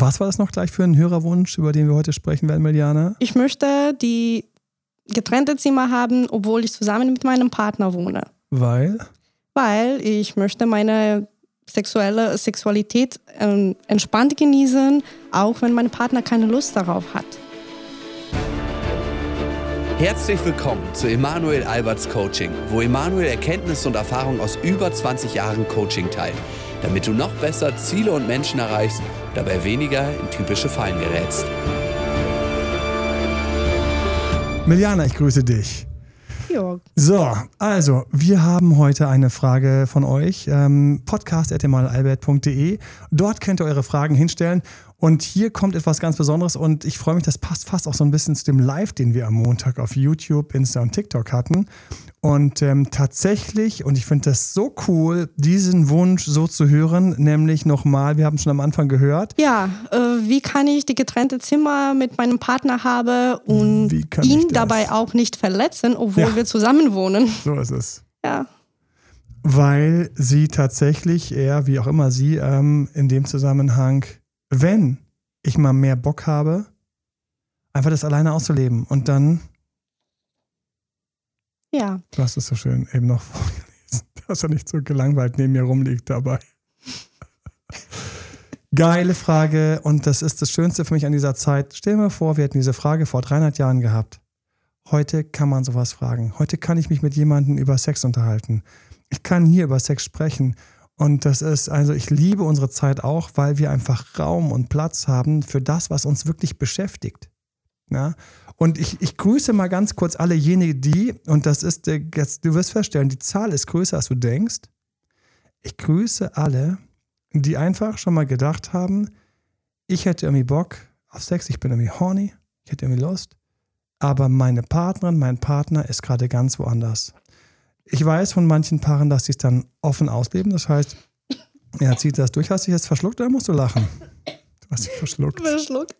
Was war das noch gleich für ein Hörerwunsch, über den wir heute sprechen werden, Miliana? Ich möchte die getrennte Zimmer haben, obwohl ich zusammen mit meinem Partner wohne. Weil? Weil ich möchte meine sexuelle Sexualität äh, entspannt genießen, auch wenn mein Partner keine Lust darauf hat. Herzlich willkommen zu Emanuel Alberts Coaching, wo Emanuel Erkenntnisse und Erfahrung aus über 20 Jahren Coaching teilt, damit du noch besser Ziele und Menschen erreichst, dabei weniger in typische Fallen gerätst. Miliana, ich grüße dich. Ja. So, also, wir haben heute eine Frage von euch. Ähm, podcast.emanuelalbert.de. Dort könnt ihr eure Fragen hinstellen. Und hier kommt etwas ganz Besonderes und ich freue mich, das passt fast auch so ein bisschen zu dem Live, den wir am Montag auf YouTube, Insta und TikTok hatten. Und ähm, tatsächlich, und ich finde das so cool, diesen Wunsch so zu hören, nämlich nochmal, wir haben es schon am Anfang gehört. Ja, äh, wie kann ich die getrennte Zimmer mit meinem Partner haben und ihn dabei auch nicht verletzen, obwohl ja. wir zusammen wohnen? So ist es. Ja. Weil sie tatsächlich, er, wie auch immer sie, ähm, in dem Zusammenhang wenn ich mal mehr Bock habe, einfach das alleine auszuleben und dann. Ja. Du hast es so schön eben noch vorgelesen, dass er nicht so gelangweilt neben mir rumliegt dabei. Geile Frage und das ist das Schönste für mich an dieser Zeit. Stell dir mal vor, wir hätten diese Frage vor 300 Jahren gehabt. Heute kann man sowas fragen. Heute kann ich mich mit jemandem über Sex unterhalten. Ich kann hier über Sex sprechen und das ist, also ich liebe unsere Zeit auch, weil wir einfach Raum und Platz haben für das, was uns wirklich beschäftigt. Ja? Und ich, ich grüße mal ganz kurz alle jene, die, und das ist, jetzt, du wirst feststellen, die Zahl ist größer, als du denkst. Ich grüße alle, die einfach schon mal gedacht haben, ich hätte irgendwie Bock auf Sex, ich bin irgendwie horny, ich hätte irgendwie Lust, aber meine Partnerin, mein Partner ist gerade ganz woanders. Ich weiß von manchen Paaren, dass sie es dann offen ausleben. Das heißt, er zieht das durch. Hast du dich jetzt verschluckt oder musst du lachen? Du hast dich verschluckt. Verschluckt.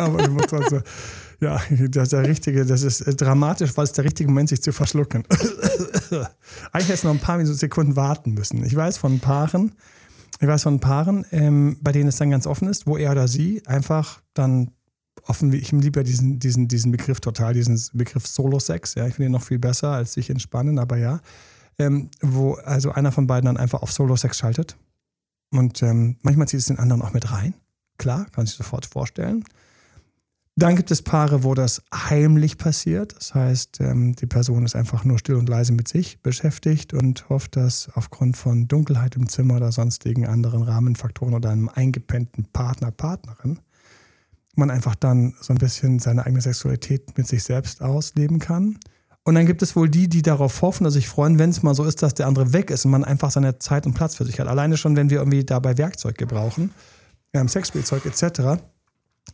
Aber du musst also, ja, das ist der richtige, das ist äh, dramatisch, weil es der richtige Moment, sich zu verschlucken. Eigentlich hätte es noch ein paar Sekunden warten müssen. Ich weiß von Paaren, ich weiß von Paaren, ähm, bei denen es dann ganz offen ist, wo er oder sie einfach dann offen, ich liebe ja diesen, diesen, diesen Begriff total, diesen Begriff Solo-Sex. Ja, ich finde ihn noch viel besser als sich entspannen, aber ja. Ähm, wo also einer von beiden dann einfach auf Solo-Sex schaltet. Und ähm, manchmal zieht es den anderen auch mit rein. Klar, kann sich sofort vorstellen. Dann gibt es Paare, wo das heimlich passiert. Das heißt, ähm, die Person ist einfach nur still und leise mit sich beschäftigt und hofft, dass aufgrund von Dunkelheit im Zimmer oder sonstigen anderen Rahmenfaktoren oder einem eingepennten Partner, Partnerin man einfach dann so ein bisschen seine eigene Sexualität mit sich selbst ausleben kann. Und dann gibt es wohl die, die darauf hoffen, also sich freuen, wenn es mal so ist, dass der andere weg ist und man einfach seine Zeit und Platz für sich hat. Alleine schon, wenn wir irgendwie dabei Werkzeug gebrauchen, ähm, Sexspielzeug etc.,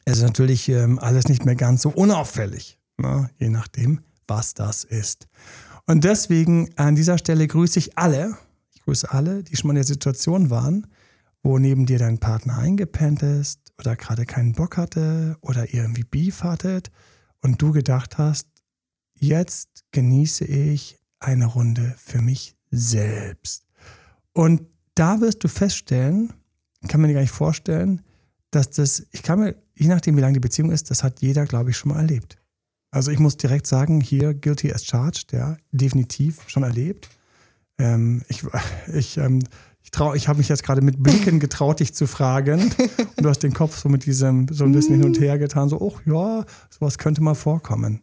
es ist natürlich ähm, alles nicht mehr ganz so unauffällig, ne? je nachdem, was das ist. Und deswegen an dieser Stelle grüße ich alle, ich grüße alle, die schon mal in der Situation waren, wo neben dir dein Partner eingepennt ist oder gerade keinen Bock hatte oder irgendwie Beef hattet und du gedacht hast, jetzt genieße ich eine Runde für mich selbst. Und da wirst du feststellen, kann man dir gar nicht vorstellen, dass das, ich kann mir, je nachdem wie lange die Beziehung ist, das hat jeder, glaube ich, schon mal erlebt. Also ich muss direkt sagen, hier guilty as charged, ja, definitiv schon erlebt. Ähm, ich ich ähm, ich, trau, ich habe mich jetzt gerade mit Blicken getraut, dich zu fragen. Und du hast den Kopf so mit diesem, so ein bisschen hin und her getan, so, oh ja, sowas könnte mal vorkommen.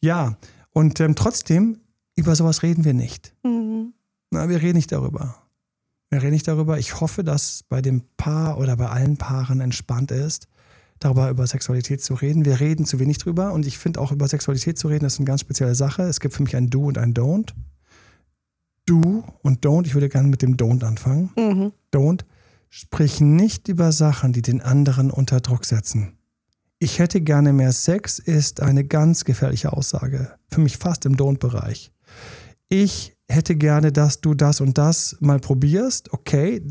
Ja, und ähm, trotzdem, über sowas reden wir nicht. Mhm. Na, wir reden nicht darüber. Wir reden nicht darüber. Ich hoffe, dass bei dem Paar oder bei allen Paaren entspannt ist, darüber über Sexualität zu reden. Wir reden zu wenig drüber und ich finde auch über Sexualität zu reden, das ist eine ganz spezielle Sache. Es gibt für mich ein Do und ein Don't. Do und Don't, ich würde gerne mit dem Don't anfangen. Mhm. Don't, sprich nicht über Sachen, die den anderen unter Druck setzen. Ich hätte gerne mehr Sex ist eine ganz gefährliche Aussage. Für mich fast im Don't-Bereich. Ich hätte gerne, dass du das und das mal probierst. Okay,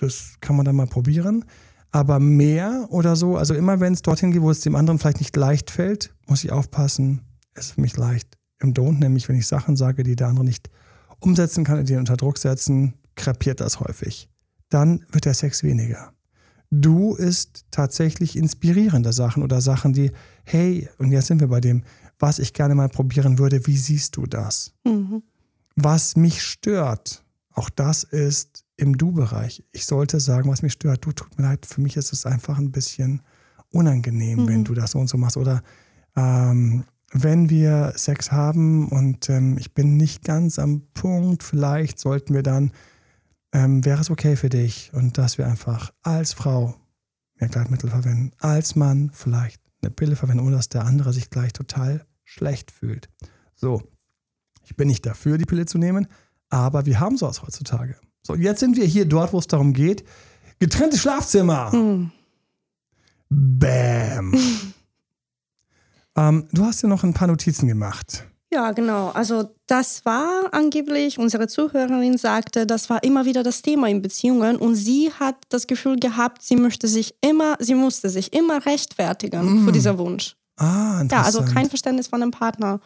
das kann man dann mal probieren. Aber mehr oder so, also immer wenn es dorthin geht, wo es dem anderen vielleicht nicht leicht fällt, muss ich aufpassen, es ist für mich leicht. Im Don't, nämlich wenn ich Sachen sage, die der andere nicht umsetzen kann, die unter Druck setzen, krepiert das häufig. Dann wird der Sex weniger. Du ist tatsächlich inspirierende Sachen oder Sachen, die, hey, und jetzt sind wir bei dem, was ich gerne mal probieren würde, wie siehst du das? Mhm. Was mich stört, auch das ist im Du-Bereich. Ich sollte sagen, was mich stört. Du, tut mir leid, für mich ist es einfach ein bisschen unangenehm, Mhm. wenn du das so und so machst. Oder ähm, wenn wir Sex haben und ähm, ich bin nicht ganz am Punkt, vielleicht sollten wir dann, ähm, wäre es okay für dich und dass wir einfach als Frau mehr Gleitmittel verwenden, als Mann vielleicht eine Pille verwenden, ohne dass der andere sich gleich total schlecht fühlt. So, ich bin nicht dafür, die Pille zu nehmen, aber wir haben sowas heutzutage. So, jetzt sind wir hier dort, wo es darum geht, getrennte Schlafzimmer. Mhm. Bam. ähm, du hast ja noch ein paar Notizen gemacht. Ja, genau. Also das war angeblich, unsere Zuhörerin sagte, das war immer wieder das Thema in Beziehungen und sie hat das Gefühl gehabt, sie möchte sich immer, sie musste sich immer rechtfertigen für diesen Wunsch. Ah, Ja, also interessant. kein Verständnis von dem Partner.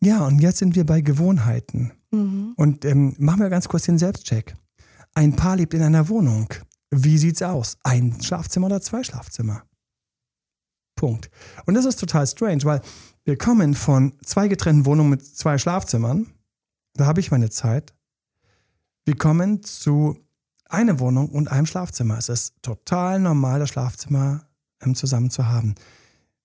Ja, und jetzt sind wir bei Gewohnheiten. Mhm. Und ähm, machen wir ganz kurz den Selbstcheck. Ein Paar lebt in einer Wohnung. Wie sieht's aus? Ein Schlafzimmer oder zwei Schlafzimmer? Punkt. Und das ist total strange, weil wir kommen von zwei getrennten Wohnungen mit zwei Schlafzimmern. Da habe ich meine Zeit. Wir kommen zu einer Wohnung und einem Schlafzimmer. Es ist total normal, das Schlafzimmer ähm, zusammen zu haben.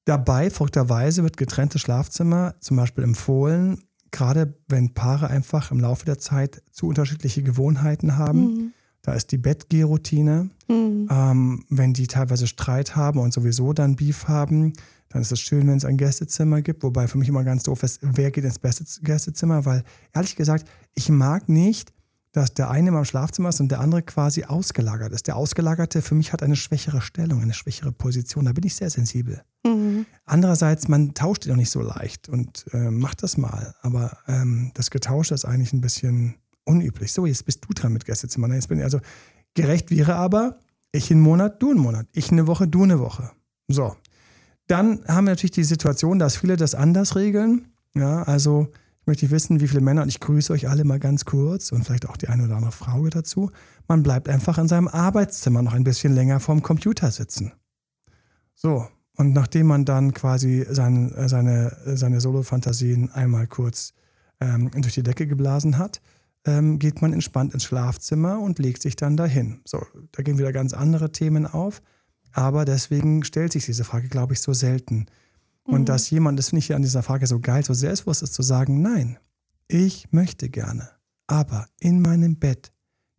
Dabei, verrückterweise, wird getrennte Schlafzimmer zum Beispiel empfohlen, gerade wenn Paare einfach im Laufe der Zeit zu unterschiedliche Gewohnheiten haben. Mhm. Da ist die Bettgehroutine. Mhm. Ähm, wenn die teilweise Streit haben und sowieso dann Beef haben, dann ist es schön, wenn es ein Gästezimmer gibt. Wobei für mich immer ganz doof ist, wer geht ins beste Gästezimmer? Weil ehrlich gesagt, ich mag nicht, dass der eine im Schlafzimmer ist und der andere quasi ausgelagert ist. Der Ausgelagerte für mich hat eine schwächere Stellung, eine schwächere Position. Da bin ich sehr sensibel. Mhm. Andererseits, man tauscht die doch nicht so leicht und äh, macht das mal. Aber ähm, das Getausche ist eigentlich ein bisschen unüblich. So, jetzt bist du dran mit Gästezimmer. Jetzt bin ich also gerecht wäre aber, ich einen Monat, du einen Monat. Ich eine Woche, du eine Woche. So. Dann haben wir natürlich die Situation, dass viele das anders regeln. Ja, also ich möchte wissen, wie viele Männer, und ich grüße euch alle mal ganz kurz und vielleicht auch die eine oder andere Frau dazu. Man bleibt einfach in seinem Arbeitszimmer noch ein bisschen länger vorm Computer sitzen. So, und nachdem man dann quasi sein, äh, seine, seine Solo-Fantasien einmal kurz ähm, durch die Decke geblasen hat, ähm, geht man entspannt ins Schlafzimmer und legt sich dann dahin. So, da gehen wieder ganz andere Themen auf. Aber deswegen stellt sich diese Frage, glaube ich, so selten. Und dass jemand, das finde ich hier an dieser Frage so geil, so selbstbewusst ist zu sagen, nein, ich möchte gerne, aber in meinem Bett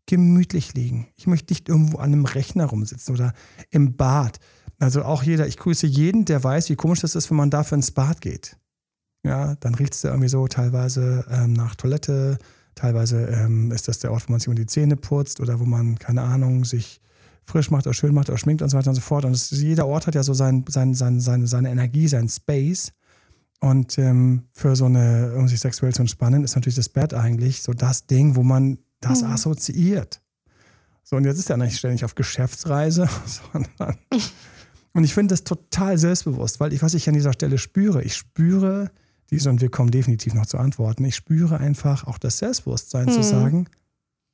gemütlich liegen. Ich möchte nicht irgendwo an einem Rechner rumsitzen oder im Bad. Also auch jeder, ich grüße jeden, der weiß, wie komisch das ist, wenn man dafür ins Bad geht. Ja, dann riecht es da irgendwie so teilweise ähm, nach Toilette, teilweise ähm, ist das der Ort, wo man sich um die Zähne putzt oder wo man, keine Ahnung, sich frisch macht oder schön macht oder schminkt und so weiter und so fort. Und es, jeder Ort hat ja so sein, sein, sein, seine, seine Energie, sein Space. Und ähm, für so eine, um sich sexuell zu entspannen, ist natürlich das Bett eigentlich so das Ding, wo man das Mhm. assoziiert. So, und jetzt ist er nicht ständig auf Geschäftsreise, sondern. Und ich finde das total selbstbewusst, weil ich, was ich an dieser Stelle spüre, ich spüre diese, und wir kommen definitiv noch zu Antworten, ich spüre einfach auch das Selbstbewusstsein zu Mhm. sagen,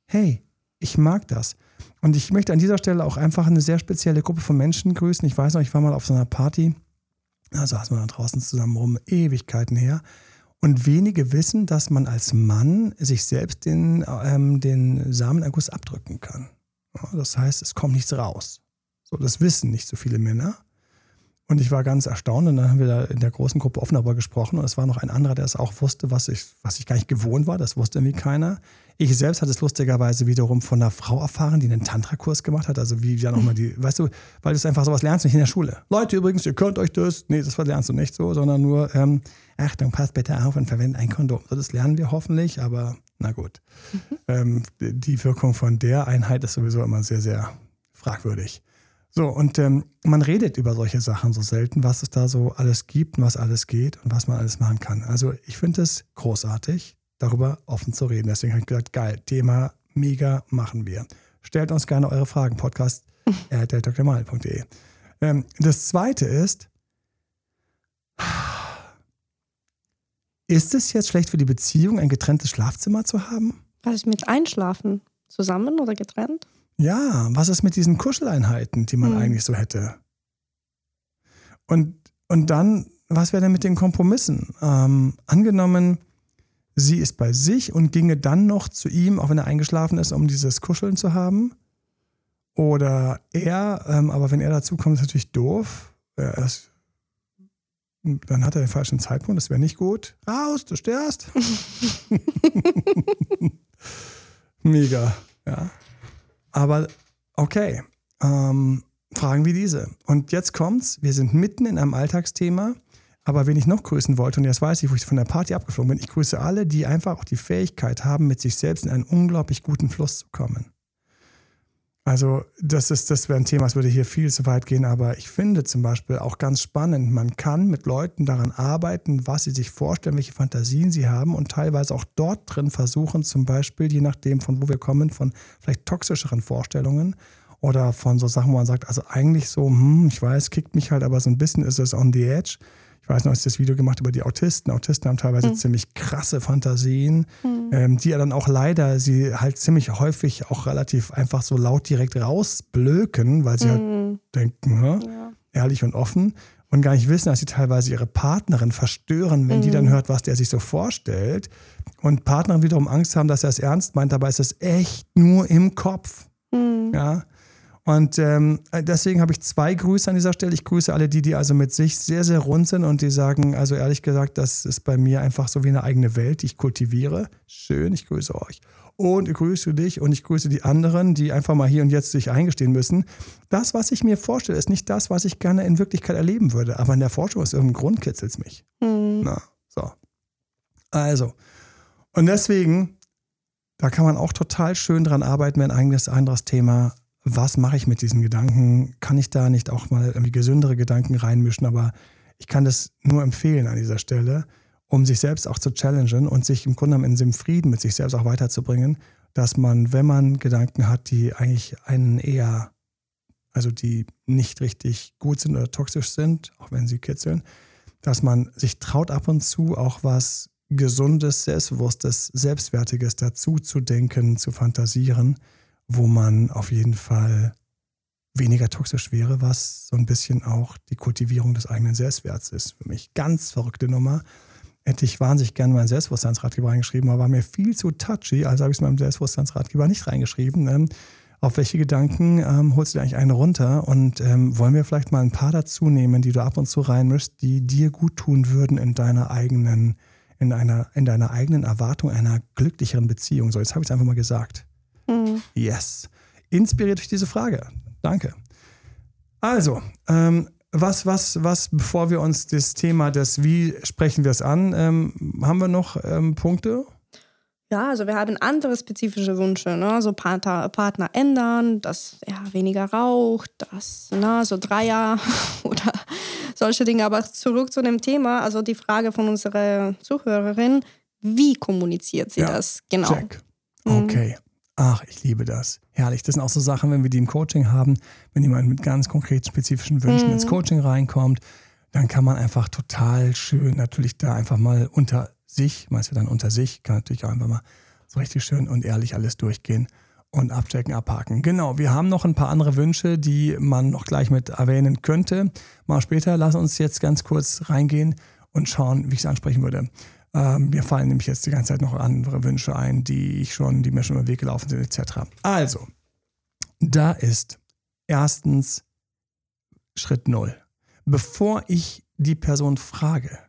hey, ich mag das. Und ich möchte an dieser Stelle auch einfach eine sehr spezielle Gruppe von Menschen grüßen. Ich weiß noch, ich war mal auf so einer Party, da saßen wir da draußen zusammen rum, Ewigkeiten her. Und wenige wissen, dass man als Mann sich selbst den, ähm, den Samenerguss abdrücken kann. Ja, das heißt, es kommt nichts raus. So, das wissen nicht so viele Männer. Und ich war ganz erstaunt und dann haben wir da in der großen Gruppe offen darüber gesprochen und es war noch ein anderer, der es auch wusste, was ich, was ich gar nicht gewohnt war. Das wusste irgendwie keiner. Ich selbst hatte es lustigerweise wiederum von einer Frau erfahren, die einen Tantra-Kurs gemacht hat. Also wie dann nochmal die, weißt du, weil du es einfach sowas lernst nicht in der Schule. Leute übrigens, ihr könnt euch das, nee, das lernst du nicht so, sondern nur, ähm, Achtung, passt bitte auf und verwendet ein Kondom. So, das lernen wir hoffentlich, aber na gut. Ähm, die Wirkung von der Einheit ist sowieso immer sehr, sehr fragwürdig. So, und ähm, man redet über solche Sachen so selten, was es da so alles gibt und was alles geht und was man alles machen kann. Also ich finde es großartig, darüber offen zu reden. Deswegen habe ich gesagt, geil, Thema mega machen wir. Stellt uns gerne eure Fragen, podcast ähm, Das zweite ist, ist es jetzt schlecht für die Beziehung, ein getrenntes Schlafzimmer zu haben? Was ist mit Einschlafen? Zusammen oder getrennt? Ja, was ist mit diesen Kuscheleinheiten, die man Hm. eigentlich so hätte? Und, und dann, was wäre denn mit den Kompromissen? Ähm, angenommen, sie ist bei sich und ginge dann noch zu ihm, auch wenn er eingeschlafen ist, um dieses Kuscheln zu haben. Oder er, ähm, aber wenn er dazu kommt, ist natürlich doof. Er ist, dann hat er den falschen Zeitpunkt, das wäre nicht gut. Raus, du störst. Mega, ja. Aber okay, ähm, Fragen wie diese. Und jetzt kommt's, wir sind mitten in einem Alltagsthema, aber wen ich noch grüßen wollte, und jetzt weiß ich, wo ich von der Party abgeflogen bin, ich grüße alle, die einfach auch die Fähigkeit haben, mit sich selbst in einen unglaublich guten Fluss zu kommen. Also das ist, das wäre ein Thema, es würde hier viel zu weit gehen, aber ich finde zum Beispiel auch ganz spannend, man kann mit Leuten daran arbeiten, was sie sich vorstellen, welche Fantasien sie haben und teilweise auch dort drin versuchen, zum Beispiel, je nachdem von wo wir kommen, von vielleicht toxischeren Vorstellungen oder von so Sachen, wo man sagt, also eigentlich so, hm, ich weiß, kickt mich halt, aber so ein bisschen ist es on the edge. Ich weiß noch, ich das Video gemacht über die Autisten. Autisten haben teilweise ziemlich krasse Fantasien, ähm, die ja dann auch leider sie halt ziemlich häufig auch relativ einfach so laut direkt rausblöken, weil sie halt denken, hä? Ja. ehrlich und offen und gar nicht wissen, dass sie teilweise ihre Partnerin verstören, wenn die dann hört, was der sich so vorstellt. Und Partnerin wiederum Angst haben, dass er es ernst meint, dabei ist es echt nur im Kopf. Ja. Und ähm, deswegen habe ich zwei Grüße an dieser Stelle. Ich grüße alle die, die also mit sich sehr, sehr rund sind und die sagen, also ehrlich gesagt, das ist bei mir einfach so wie eine eigene Welt, die ich kultiviere. Schön, ich grüße euch. Und ich grüße dich und ich grüße die anderen, die einfach mal hier und jetzt sich eingestehen müssen. Das, was ich mir vorstelle, ist nicht das, was ich gerne in Wirklichkeit erleben würde. Aber in der Forschung aus irgendeinem Grund kitzelt es mich. Na, so. Also. Und deswegen, da kann man auch total schön dran arbeiten, wenn eigenes anderes Thema. Was mache ich mit diesen Gedanken? Kann ich da nicht auch mal irgendwie gesündere Gedanken reinmischen? Aber ich kann das nur empfehlen an dieser Stelle, um sich selbst auch zu challengen und sich im Grunde genommen in Frieden mit sich selbst auch weiterzubringen, dass man, wenn man Gedanken hat, die eigentlich einen eher, also die nicht richtig gut sind oder toxisch sind, auch wenn sie kitzeln, dass man sich traut ab und zu auch was Gesundes, Selbstbewusstes, Selbstwertiges dazu zu denken, zu fantasieren, wo man auf jeden Fall weniger toxisch wäre, was so ein bisschen auch die Kultivierung des eigenen Selbstwerts ist. Für mich ganz verrückte Nummer. Hätte ich wahnsinnig gerne meinen Selbstbewusstseinsratgeber reingeschrieben, aber war mir viel zu touchy, also habe ich es meinem Selbstbewusstseinsratgeber nicht reingeschrieben. Ähm, auf welche Gedanken ähm, holst du dir eigentlich einen runter? Und ähm, wollen wir vielleicht mal ein paar dazu nehmen, die du ab und zu reinmischst, die dir gut tun würden in deiner eigenen, in einer, in deiner eigenen Erwartung einer glücklicheren Beziehung? So, jetzt habe ich es einfach mal gesagt. Mhm. Yes. Inspiriert durch diese Frage. Danke. Also, ähm, was, was, was, bevor wir uns das Thema des Wie sprechen wir es an, ähm, haben wir noch ähm, Punkte? Ja, also wir haben andere spezifische Wünsche, ne? so Partner, Partner ändern, dass er weniger raucht, dass ne? so Dreier oder solche Dinge. Aber zurück zu dem Thema, also die Frage von unserer Zuhörerin, wie kommuniziert sie Ja, das genau? Check. Okay. Ach, ich liebe das. Herrlich. Das sind auch so Sachen, wenn wir die im Coaching haben, wenn jemand mit ganz konkret spezifischen Wünschen ins Coaching reinkommt, dann kann man einfach total schön natürlich da einfach mal unter sich, meinst du dann unter sich, kann natürlich auch einfach mal so richtig schön und ehrlich alles durchgehen und abchecken, abhaken. Genau, wir haben noch ein paar andere Wünsche, die man noch gleich mit erwähnen könnte. Mal später, lass uns jetzt ganz kurz reingehen und schauen, wie ich es ansprechen würde. Ähm, mir fallen nämlich jetzt die ganze Zeit noch andere Wünsche ein, die ich schon, die mir schon über den Weg gelaufen sind, etc. Also, da ist erstens Schritt null. Bevor ich die Person frage,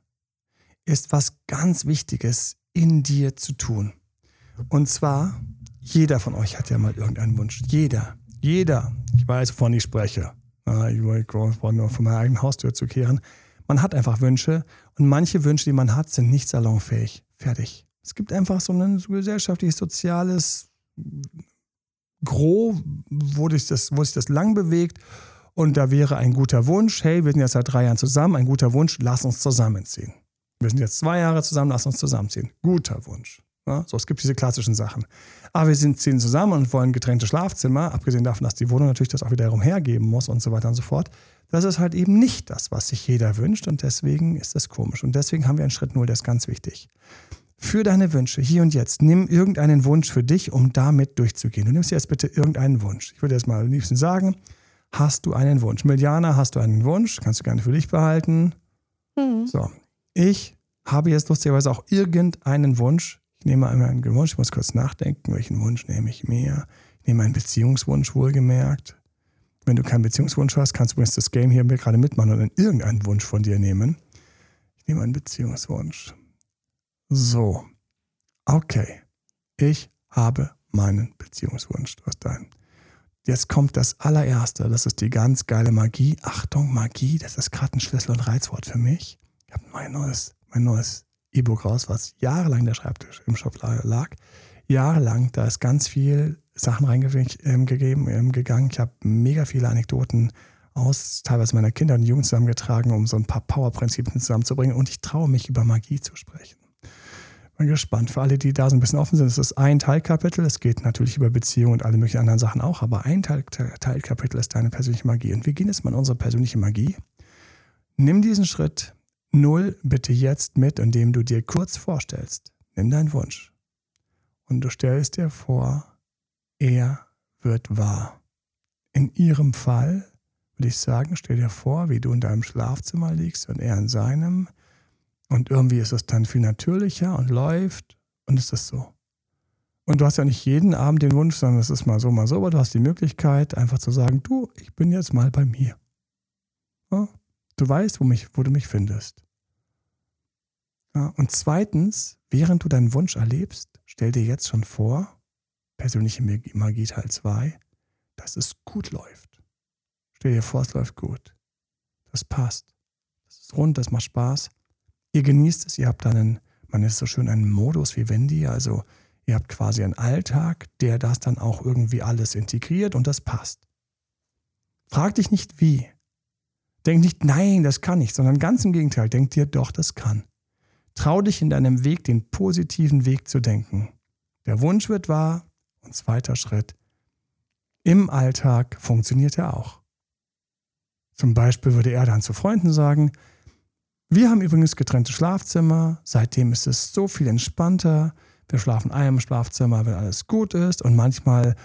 ist was ganz Wichtiges in dir zu tun. Und zwar, jeder von euch hat ja mal irgendeinen Wunsch. Jeder. Jeder. Ich weiß, wovon ich spreche. Ich wollte nur von meiner eigenen Haustür zu kehren. Man hat einfach Wünsche und manche Wünsche, die man hat, sind nicht salonfähig. Fertig. Es gibt einfach so ein gesellschaftliches, soziales Gros, wo sich das, wo sich das lang bewegt. Und da wäre ein guter Wunsch, hey, wir sind jetzt seit drei Jahren zusammen, ein guter Wunsch, lass uns zusammenziehen. Wir sind jetzt zwei Jahre zusammen, lass uns zusammenziehen. Guter Wunsch. Ja, so, es gibt diese klassischen Sachen. Aber wir sind, ziehen zusammen und wollen getrennte Schlafzimmer, abgesehen davon, dass die Wohnung natürlich das auch wiederum hergeben muss und so weiter und so fort. Das ist halt eben nicht das, was sich jeder wünscht und deswegen ist das komisch. Und deswegen haben wir einen Schritt Null, der ist ganz wichtig. für deine Wünsche, hier und jetzt, nimm irgendeinen Wunsch für dich, um damit durchzugehen. Du nimmst jetzt bitte irgendeinen Wunsch. Ich würde jetzt mal am liebsten sagen, hast du einen Wunsch? Miliana, hast du einen Wunsch? Kannst du gerne für dich behalten. Mhm. So, ich habe jetzt lustigerweise auch irgendeinen Wunsch. Ich nehme einmal einen Wunsch, ich muss kurz nachdenken, welchen Wunsch nehme ich mir. Ich nehme einen Beziehungswunsch, wohlgemerkt. Wenn du keinen Beziehungswunsch hast, kannst du übrigens das Game hier gerade mitmachen und irgendeinen Wunsch von dir nehmen. Ich nehme einen Beziehungswunsch. So, okay. Ich habe meinen Beziehungswunsch. Du hast deinen. Jetzt kommt das allererste. Das ist die ganz geile Magie. Achtung, Magie, das ist gerade ein Schlüssel- und Reizwort für mich. Ich habe mein neues, mein neues E-Book raus, was jahrelang der Schreibtisch im Shop lag. Jahrelang, da ist ganz viel Sachen reingegeben, ähm, gegangen. Ich habe mega viele Anekdoten aus teilweise meiner Kinder und Jugend zusammengetragen, um so ein paar Power-Prinzipien zusammenzubringen. Und ich traue mich, über Magie zu sprechen. Bin gespannt. Für alle, die da so ein bisschen offen sind, es ist ein Teilkapitel. Es geht natürlich über Beziehungen und alle möglichen anderen Sachen auch, aber ein Teil, Teilkapitel ist deine persönliche Magie. Und wir gehen jetzt mal in unsere persönliche Magie. Nimm diesen Schritt null bitte jetzt mit, indem du dir kurz vorstellst. Nimm deinen Wunsch. Und du stellst dir vor, er wird wahr. In ihrem Fall würde ich sagen, stell dir vor, wie du in deinem Schlafzimmer liegst und er in seinem. Und irgendwie ist es dann viel natürlicher und läuft und ist das so. Und du hast ja nicht jeden Abend den Wunsch, sondern es ist mal so, mal so, aber du hast die Möglichkeit, einfach zu sagen, du, ich bin jetzt mal bei mir. Ja? Du weißt, wo, mich, wo du mich findest. Ja? Und zweitens, während du deinen Wunsch erlebst, stell dir jetzt schon vor, persönliche Magie Teil 2, dass es gut läuft. Stell dir vor, es läuft gut. Das passt. Das ist rund, das macht Spaß. Ihr genießt es, ihr habt dann einen, man ist so schön einen Modus wie Wendy, also ihr habt quasi einen Alltag, der das dann auch irgendwie alles integriert und das passt. Frag dich nicht wie. Denk nicht, nein, das kann nicht, sondern ganz im Gegenteil, denk dir, doch, das kann. Trau dich in deinem Weg, den positiven Weg zu denken. Der Wunsch wird wahr und zweiter Schritt. Im Alltag funktioniert er auch. Zum Beispiel würde er dann zu Freunden sagen, wir haben übrigens getrennte Schlafzimmer, seitdem ist es so viel entspannter. Wir schlafen in einem Schlafzimmer, wenn alles gut ist. Und manchmal,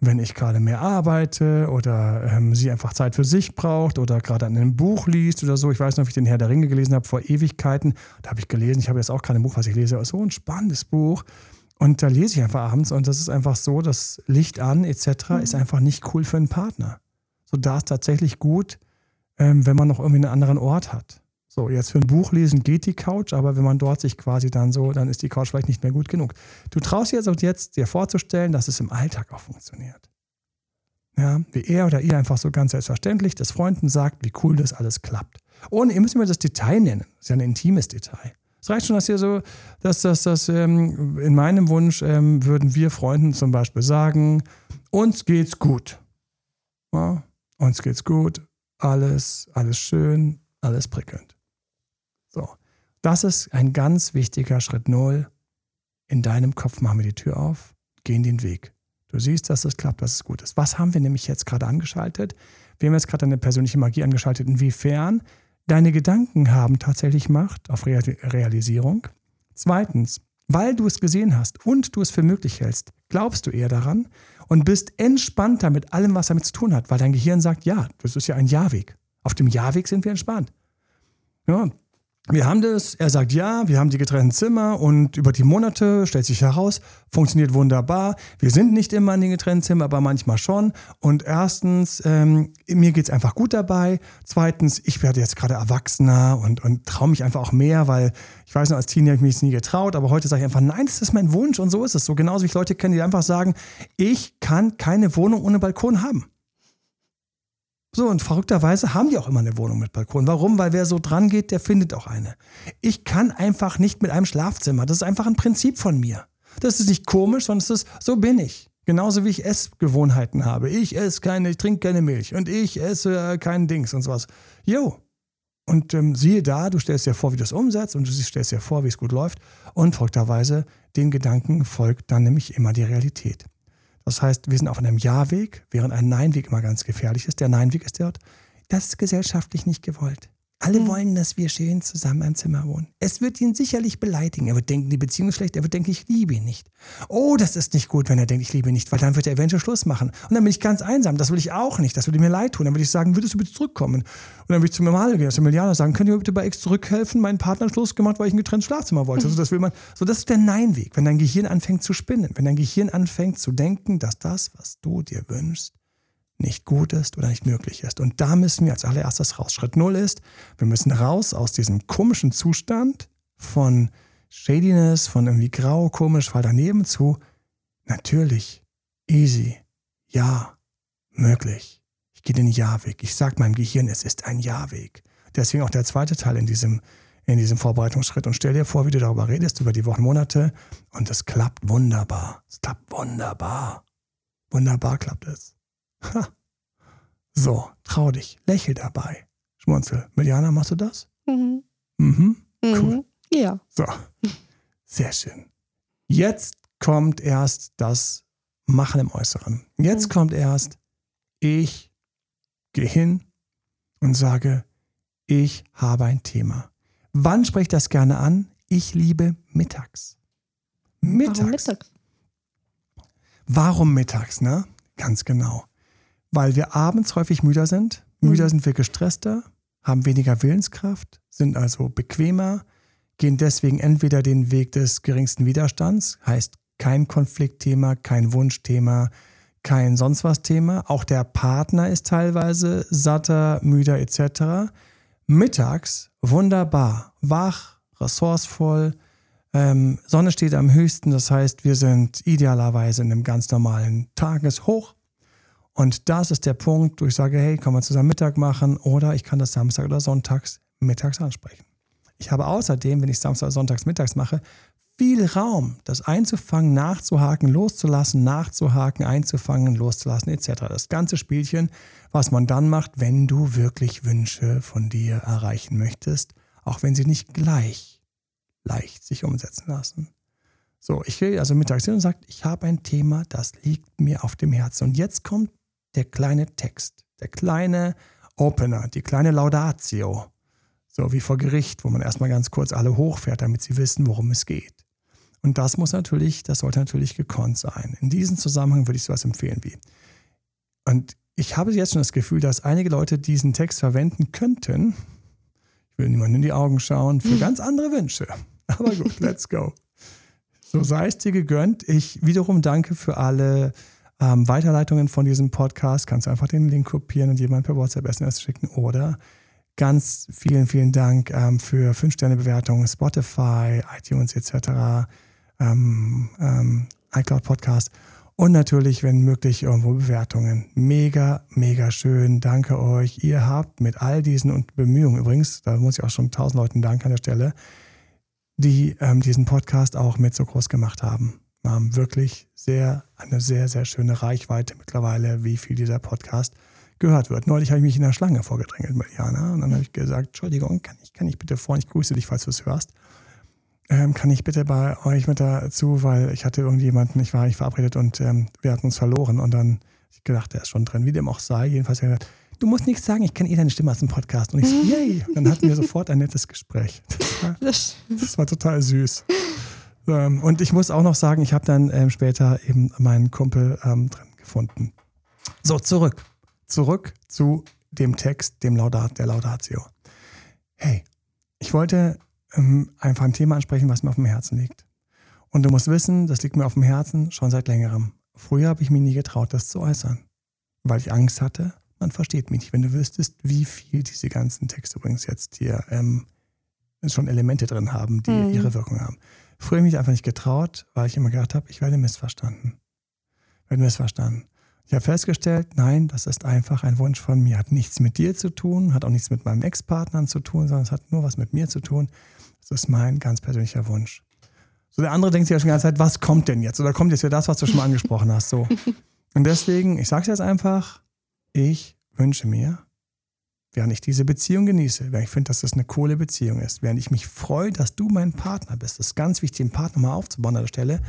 wenn ich gerade mehr arbeite oder ähm, sie einfach Zeit für sich braucht oder gerade an einem Buch liest oder so. Ich weiß noch, wie ich den Herr der Ringe gelesen habe vor Ewigkeiten. Da habe ich gelesen, ich habe jetzt auch kein Buch, was ich lese, aber so ein spannendes Buch. Und da lese ich einfach abends und das ist einfach so, das Licht an etc. Mhm. ist einfach nicht cool für einen Partner. So da ist tatsächlich gut, ähm, wenn man noch irgendwie einen anderen Ort hat. So, jetzt für ein Buch lesen geht die Couch, aber wenn man dort sich quasi dann so, dann ist die Couch vielleicht nicht mehr gut genug. Du traust dir jetzt auch jetzt dir vorzustellen, dass es im Alltag auch funktioniert. Ja, wie er oder ihr einfach so ganz selbstverständlich des Freunden sagt, wie cool das alles klappt. Ohne, ihr müsst immer das Detail nennen. Das ist ja ein intimes Detail. Es reicht schon, dass ihr so, dass das, das ähm, in meinem Wunsch ähm, würden wir Freunden zum Beispiel sagen, uns geht's gut. Ja, uns geht's gut, alles, alles schön, alles prickelnd. So, das ist ein ganz wichtiger Schritt Null. In deinem Kopf machen wir die Tür auf, gehen den Weg. Du siehst, dass es klappt, dass es gut ist. Was haben wir nämlich jetzt gerade angeschaltet? Wir haben jetzt gerade eine persönliche Magie angeschaltet. Inwiefern deine Gedanken haben tatsächlich Macht auf Realisierung. Zweitens, weil du es gesehen hast und du es für möglich hältst, glaubst du eher daran und bist entspannter mit allem, was damit zu tun hat, weil dein Gehirn sagt, ja, das ist ja ein Ja-Weg. Auf dem Ja-Weg sind wir entspannt. Ja, wir haben das, er sagt ja, wir haben die getrennten Zimmer und über die Monate stellt sich heraus, funktioniert wunderbar. Wir sind nicht immer in den getrennten Zimmern, aber manchmal schon. Und erstens, ähm, mir es einfach gut dabei. Zweitens, ich werde jetzt gerade erwachsener und, und traue mich einfach auch mehr, weil ich weiß noch, als Teenie habe ich mich nie getraut, aber heute sage ich einfach, nein, das ist mein Wunsch und so ist es. So genauso wie ich Leute kenne, die einfach sagen, ich kann keine Wohnung ohne Balkon haben. So, und verrückterweise haben die auch immer eine Wohnung mit Balkon. Warum? Weil wer so dran geht, der findet auch eine. Ich kann einfach nicht mit einem Schlafzimmer. Das ist einfach ein Prinzip von mir. Das ist nicht komisch, sondern es ist, so bin ich. Genauso wie ich Essgewohnheiten habe. Ich esse keine, ich trinke keine Milch und ich esse äh, keinen Dings und sowas. Jo. Und ähm, siehe da, du stellst dir vor, wie du es umsetzt und du stellst dir vor, wie es gut läuft. Und verrückterweise, den Gedanken folgt dann nämlich immer die Realität. Das heißt, wir sind auf einem Ja-Weg, während ein Nein-Weg immer ganz gefährlich ist. Der Nein-Weg ist dort, das ist gesellschaftlich nicht gewollt. Alle wollen, dass wir schön zusammen im Zimmer wohnen. Es wird ihn sicherlich beleidigen. Er wird denken, die Beziehung ist schlecht. Er wird denken, ich liebe ihn nicht. Oh, das ist nicht gut, wenn er denkt, ich liebe ihn nicht, weil dann wird er eventuell Schluss machen. Und dann bin ich ganz einsam. Das will ich auch nicht. Das würde mir leid tun. Dann würde ich sagen, würdest du bitte zurückkommen? Und dann würde ich zu mir mal gehen, zu Emiliano sagen, könnt ihr mir bitte bei X zurückhelfen? Mein Partner hat Schluss gemacht, weil ich ein getrenntes Schlafzimmer wollte. Also das will man. So, das ist der Nein-Weg. Wenn dein Gehirn anfängt zu spinnen, wenn dein Gehirn anfängt zu denken, dass das, was du dir wünschst, nicht gut ist oder nicht möglich ist. Und da müssen wir als allererstes raus. Schritt null ist, wir müssen raus aus diesem komischen Zustand von Shadiness, von irgendwie grau, komisch, fall daneben zu natürlich, easy, ja, möglich. Ich gehe den Ja-Weg. Ich sage meinem Gehirn, es ist ein Ja-Weg. Deswegen auch der zweite Teil in diesem, in diesem Vorbereitungsschritt. Und stell dir vor, wie du darüber redest, über die Wochen, Monate. Und es klappt wunderbar. Es klappt wunderbar. Wunderbar klappt es. Ha. So, trau dich, lächel dabei. Schmunzel. Miliana, machst du das? Mhm. Mhm. Cool. Mhm. Ja. So, sehr schön. Jetzt kommt erst das Machen im Äußeren. Jetzt Mhm. kommt erst, ich gehe hin und sage, ich habe ein Thema. Wann spreche ich das gerne an? Ich liebe mittags. Mittags. Warum mittags? Warum mittags, ne? Ganz genau. Weil wir abends häufig müder sind. Müder sind wir gestresster, haben weniger Willenskraft, sind also bequemer, gehen deswegen entweder den Weg des geringsten Widerstands, heißt kein Konfliktthema, kein Wunschthema, kein sonst was Thema. Auch der Partner ist teilweise satter, müder etc. Mittags wunderbar, wach, ressourcevoll, ähm, Sonne steht am höchsten, das heißt, wir sind idealerweise in einem ganz normalen Tageshoch. Und das ist der Punkt, wo ich sage, hey, kann man zusammen Mittag machen oder ich kann das Samstag oder Sonntags mittags ansprechen. Ich habe außerdem, wenn ich Samstag oder Sonntags mittags mache, viel Raum, das einzufangen, nachzuhaken, loszulassen, nachzuhaken, einzufangen, loszulassen, etc. Das ganze Spielchen, was man dann macht, wenn du wirklich Wünsche von dir erreichen möchtest, auch wenn sie nicht gleich leicht sich umsetzen lassen. So, ich gehe also mittags hin und sage, ich habe ein Thema, das liegt mir auf dem Herzen. Und jetzt kommt der kleine Text, der kleine Opener, die kleine Laudatio. So wie vor Gericht, wo man erstmal ganz kurz alle hochfährt, damit sie wissen, worum es geht. Und das muss natürlich, das sollte natürlich gekonnt sein. In diesem Zusammenhang würde ich sowas empfehlen wie. Und ich habe jetzt schon das Gefühl, dass einige Leute diesen Text verwenden könnten. Ich will niemandem in die Augen schauen, für ganz andere Wünsche. Aber gut, let's go. So sei es dir gegönnt. Ich wiederum danke für alle ähm, Weiterleitungen von diesem Podcast. Kannst du einfach den Link kopieren und jemand per WhatsApp SMS schicken oder ganz vielen, vielen Dank ähm, für 5-Sterne-Bewertungen, Spotify, iTunes etc., ähm, ähm, iCloud Podcast und natürlich, wenn möglich, irgendwo Bewertungen. Mega, mega schön. Danke euch. Ihr habt mit all diesen und Bemühungen übrigens, da muss ich auch schon tausend Leuten danken an der Stelle, die ähm, diesen Podcast auch mit so groß gemacht haben. Wir haben wirklich sehr, eine sehr, sehr schöne Reichweite mittlerweile, wie viel dieser Podcast gehört wird. Neulich habe ich mich in der Schlange vorgedrängelt mit Jana und dann habe ich gesagt, Entschuldigung, kann ich, kann ich bitte vorne, ich grüße dich, falls du es hörst, ähm, kann ich bitte bei euch mit dazu, weil ich hatte irgendjemanden, ich war nicht verabredet und ähm, wir hatten uns verloren und dann habe ich gedacht, der ist schon drin, wie dem auch sei. Jedenfalls hat er gesagt, du musst nichts sagen, ich kenne eh deine Stimme aus dem Podcast. Und ich so, yay. Und dann hatten wir sofort ein nettes Gespräch. Das war, das war total süß. Ähm, und ich muss auch noch sagen, ich habe dann ähm, später eben meinen Kumpel ähm, drin gefunden. So, zurück. Zurück zu dem Text, dem Laudat, der Laudatio. Hey, ich wollte ähm, einfach ein Thema ansprechen, was mir auf dem Herzen liegt. Und du musst wissen, das liegt mir auf dem Herzen schon seit längerem. Früher habe ich mir nie getraut, das zu äußern, weil ich Angst hatte, man versteht mich nicht. Wenn du wüsstest, wie viel diese ganzen Texte übrigens jetzt hier ähm, schon Elemente drin haben, die Mhm. ihre Wirkung haben. Früher mich einfach nicht getraut, weil ich immer gedacht habe, ich werde missverstanden. Ich werde missverstanden. Ich habe festgestellt, nein, das ist einfach ein Wunsch von mir. Hat nichts mit dir zu tun, hat auch nichts mit meinem Ex-Partnern zu tun, sondern es hat nur was mit mir zu tun. Das ist mein ganz persönlicher Wunsch. So, der andere denkt sich ja schon die ganze Zeit, was kommt denn jetzt? Oder kommt jetzt wieder das, was du schon mal angesprochen hast? So. Und deswegen, ich sage es jetzt einfach, ich wünsche mir, während ich diese Beziehung genieße, während ich finde, dass das eine coole Beziehung ist, während ich mich freue, dass du mein Partner bist, das ist ganz wichtig, den Partner mal aufzubauen an der Stelle,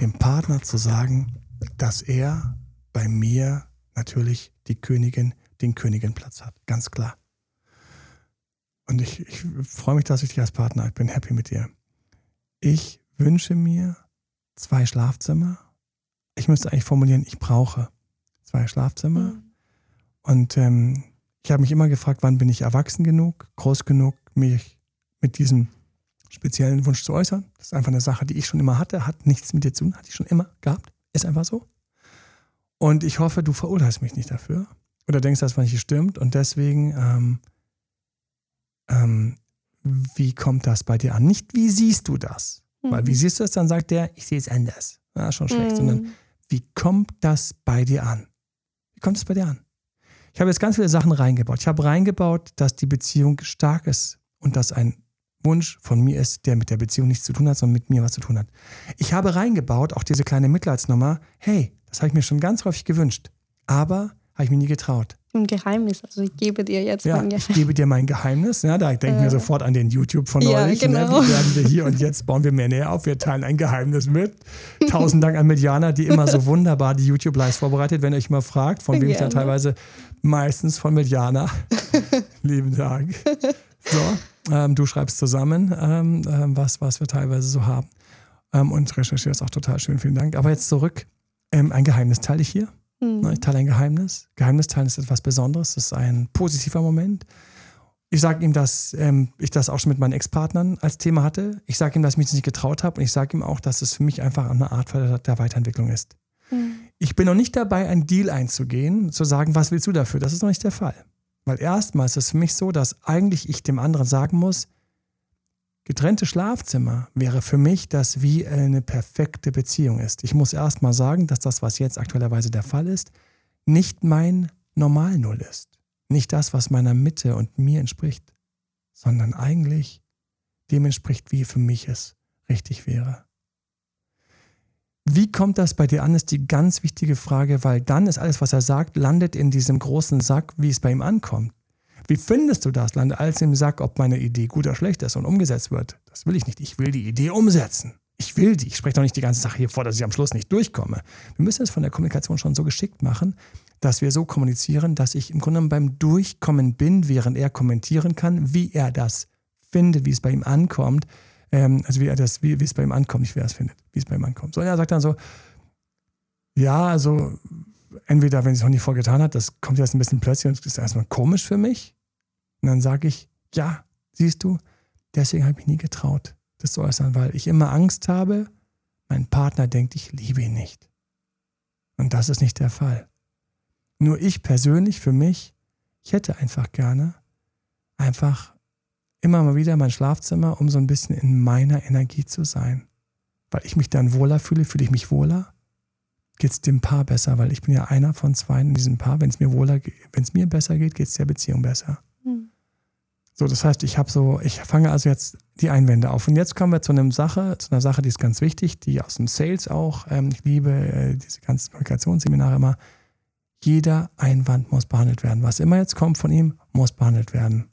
dem Partner zu sagen, dass er bei mir natürlich die Königin, den Königinplatz hat. Ganz klar. und ich, ich freue mich, dass ich dich als Partner, ich bin happy mit dir. Ich wünsche mir zwei Schlafzimmer. Ich müsste eigentlich formulieren, ich brauche zwei Schlafzimmer. Mhm. Und ähm, ich habe mich immer gefragt, wann bin ich erwachsen genug, groß genug, mich mit diesem speziellen Wunsch zu äußern. Das ist einfach eine Sache, die ich schon immer hatte, hat nichts mit dir zu tun, hatte ich schon immer gehabt. Ist einfach so. Und ich hoffe, du verurteilst mich nicht dafür. Oder denkst, dass was nicht stimmt. Und deswegen, ähm, ähm, wie kommt das bei dir an? Nicht, wie siehst du das? Weil wie siehst du das, dann sagt der, ich sehe es anders. Ja, schon schlecht. Mhm. Sondern, wie kommt das bei dir an? Wie kommt es bei dir an? Ich habe jetzt ganz viele Sachen reingebaut. Ich habe reingebaut, dass die Beziehung stark ist und dass ein Wunsch von mir ist, der mit der Beziehung nichts zu tun hat, sondern mit mir was zu tun hat. Ich habe reingebaut auch diese kleine Mitleidsnummer. Hey, das habe ich mir schon ganz häufig gewünscht, aber habe ich mir nie getraut. Ein Geheimnis. Also ich gebe dir jetzt Ja, mein ich Geheimnis. gebe dir mein Geheimnis. Ja, da denken wir sofort an den YouTube von Ja, neulich. genau. Ne? Wie werden wir hier und jetzt bauen wir mehr näher auf. Wir teilen ein Geheimnis mit. Tausend Dank an Mediana, die immer so wunderbar die YouTube-Lives vorbereitet. Wenn ihr euch mal fragt, von wem ich dann Gerne. teilweise meistens von Mediana. Lieben Dank. So, ähm, du schreibst zusammen, ähm, ähm, was, was wir teilweise so haben. Ähm, und recherchierst auch total schön. Vielen Dank. Aber jetzt zurück. Ähm, ein Geheimnis teile ich hier. Hm. Ne, Ich teile ein Geheimnis. Geheimnis teilen ist etwas Besonderes. Das ist ein positiver Moment. Ich sage ihm, dass ähm, ich das auch schon mit meinen Ex-Partnern als Thema hatte. Ich sage ihm, dass ich mich das nicht getraut habe. Und ich sage ihm auch, dass es für mich einfach eine Art der Weiterentwicklung ist. Hm. Ich bin noch nicht dabei, einen Deal einzugehen, zu sagen, was willst du dafür? Das ist noch nicht der Fall. Weil erstmal ist es für mich so, dass eigentlich ich dem anderen sagen muss, getrennte Schlafzimmer wäre für mich das, wie eine perfekte Beziehung ist. Ich muss erstmal sagen, dass das, was jetzt aktuellerweise der Fall ist, nicht mein Normalnull ist. Nicht das, was meiner Mitte und mir entspricht, sondern eigentlich dem entspricht, wie für mich es richtig wäre. Wie kommt das bei dir an, ist die ganz wichtige Frage, weil dann ist alles, was er sagt, landet in diesem großen Sack, wie es bei ihm ankommt. Wie findest du das? Landet alles im Sack, ob meine Idee gut oder schlecht ist und umgesetzt wird. Das will ich nicht. Ich will die Idee umsetzen. Ich will die. Ich spreche doch nicht die ganze Sache hier vor, dass ich am Schluss nicht durchkomme. Wir müssen es von der Kommunikation schon so geschickt machen, dass wir so kommunizieren, dass ich im Grunde beim Durchkommen bin, während er kommentieren kann, wie er das findet, wie es bei ihm ankommt. Ähm, also wie das, wie, wie es bei ihm ankommt, nicht wie er es findet, wie es bei ihm ankommt. So, und er sagt dann so, ja, also entweder, wenn sie es noch nie vorgetan hat, das kommt jetzt ein bisschen plötzlich und ist erstmal komisch für mich. Und dann sage ich, ja, siehst du, deswegen habe ich nie getraut, das zu äußern, weil ich immer Angst habe, mein Partner denkt, ich liebe ihn nicht. Und das ist nicht der Fall. Nur ich persönlich, für mich, ich hätte einfach gerne einfach immer mal wieder mein Schlafzimmer, um so ein bisschen in meiner Energie zu sein. Weil ich mich dann wohler fühle, fühle ich mich wohler, geht es dem Paar besser, weil ich bin ja einer von zwei in diesem Paar. Wenn es mir wohler, wenn es mir besser geht, geht es der Beziehung besser. Hm. So, das heißt, ich habe so, ich fange also jetzt die Einwände auf. Und jetzt kommen wir zu einer Sache, zu einer Sache, die ist ganz wichtig, die aus dem Sales auch, ähm, ich liebe äh, diese ganzen Kommunikationsseminare immer. Jeder Einwand muss behandelt werden. Was immer jetzt kommt von ihm, muss behandelt werden.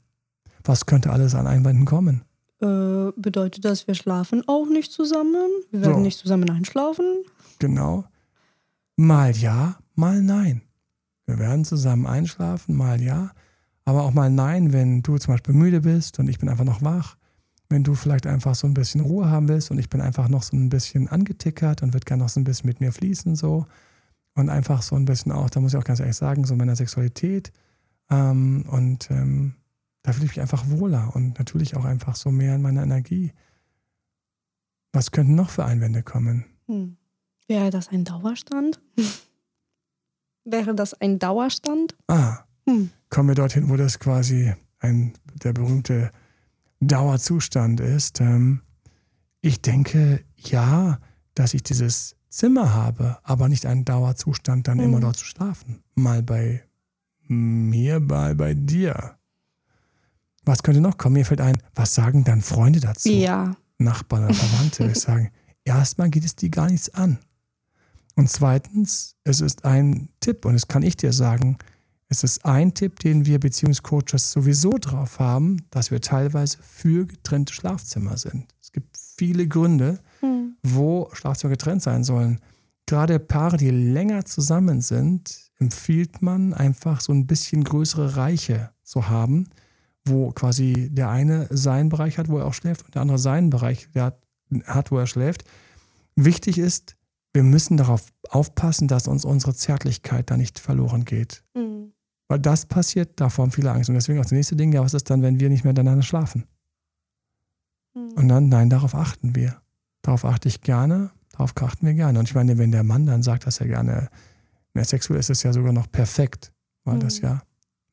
Was könnte alles an Einwänden kommen? Äh, bedeutet das, wir schlafen auch nicht zusammen? Wir werden So. nicht zusammen einschlafen? Genau. Mal ja, mal nein. Wir werden zusammen einschlafen, mal ja, aber auch mal nein, wenn du zum Beispiel müde bist und ich bin einfach noch wach. Wenn du vielleicht einfach so ein bisschen Ruhe haben willst und ich bin einfach noch so ein bisschen angetickert und würde gerne noch so ein bisschen mit mir fließen so. Und einfach so ein bisschen auch, da muss ich auch ganz ehrlich sagen, so in meiner Sexualität. Ähm, und ähm, da fühle ich mich einfach wohler und natürlich auch einfach so mehr in meiner Energie. Was könnten noch für Einwände kommen? Hm. Wäre das ein Dauerstand? Wäre das ein Dauerstand? Ah, Hm. kommen wir dorthin, wo das quasi ein, der berühmte Dauerzustand ist. Ähm, ich denke, ja, dass ich dieses Zimmer habe, aber nicht einen Dauerzustand, dann Mhm. immer dort zu schlafen. Mal bei mir, mal bei dir. Was könnte noch kommen? Mir fällt ein, was sagen dann Freunde dazu? Ja. Nachbarn oder Verwandte ich sagen, erstmal geht es die gar nichts an. Und zweitens, es ist ein Tipp, und das kann ich dir sagen, es ist ein Tipp, den wir Beziehungscoaches sowieso drauf haben, dass wir teilweise für getrennte Schlafzimmer sind. Es gibt viele Gründe, Hm. wo Schlafzimmer getrennt sein sollen. Gerade Paare, die länger zusammen sind, empfiehlt man einfach so ein bisschen größere Reiche zu haben, wo quasi der eine seinen Bereich hat, wo er auch schläft, und der andere seinen Bereich der hat, wo er schläft. Wichtig ist, wir müssen darauf aufpassen, dass uns unsere Zärtlichkeit da nicht verloren geht. Mhm. Weil das passiert, davor haben viele Angst. Und deswegen auch das nächste Ding, ja, was ist dann, wenn wir nicht mehr miteinander schlafen? Mhm. Und dann, nein, darauf achten wir. Darauf achte ich gerne, darauf achten wir gerne. Und ich meine, wenn der Mann dann sagt, dass er gerne mehr sexuell ist, ist es ja sogar noch perfekt, weil mhm. das ja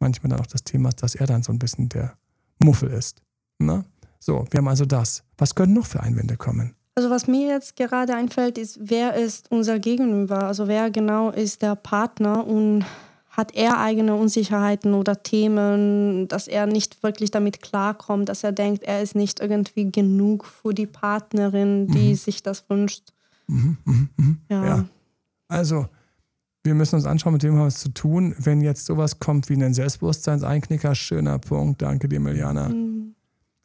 manchmal dann auch das Thema dass er dann so ein bisschen der Muffel ist. Na? Ne? So, wir haben also das. Was können noch für Einwände kommen? Also was mir jetzt gerade einfällt, ist, wer ist unser Gegenüber? Also wer genau ist der Partner und hat er eigene Unsicherheiten oder Themen, dass er nicht wirklich damit klarkommt, dass er denkt, er ist nicht irgendwie genug für die Partnerin, die mhm. sich das wünscht. Mhm, mh, mh. Ja. ja. Also, wir müssen uns anschauen, mit wem haben wir es zu tun. Wenn jetzt sowas kommt wie ein Selbstbewusstseinseinknicker, schöner Punkt, danke dir, Miliana. Mhm.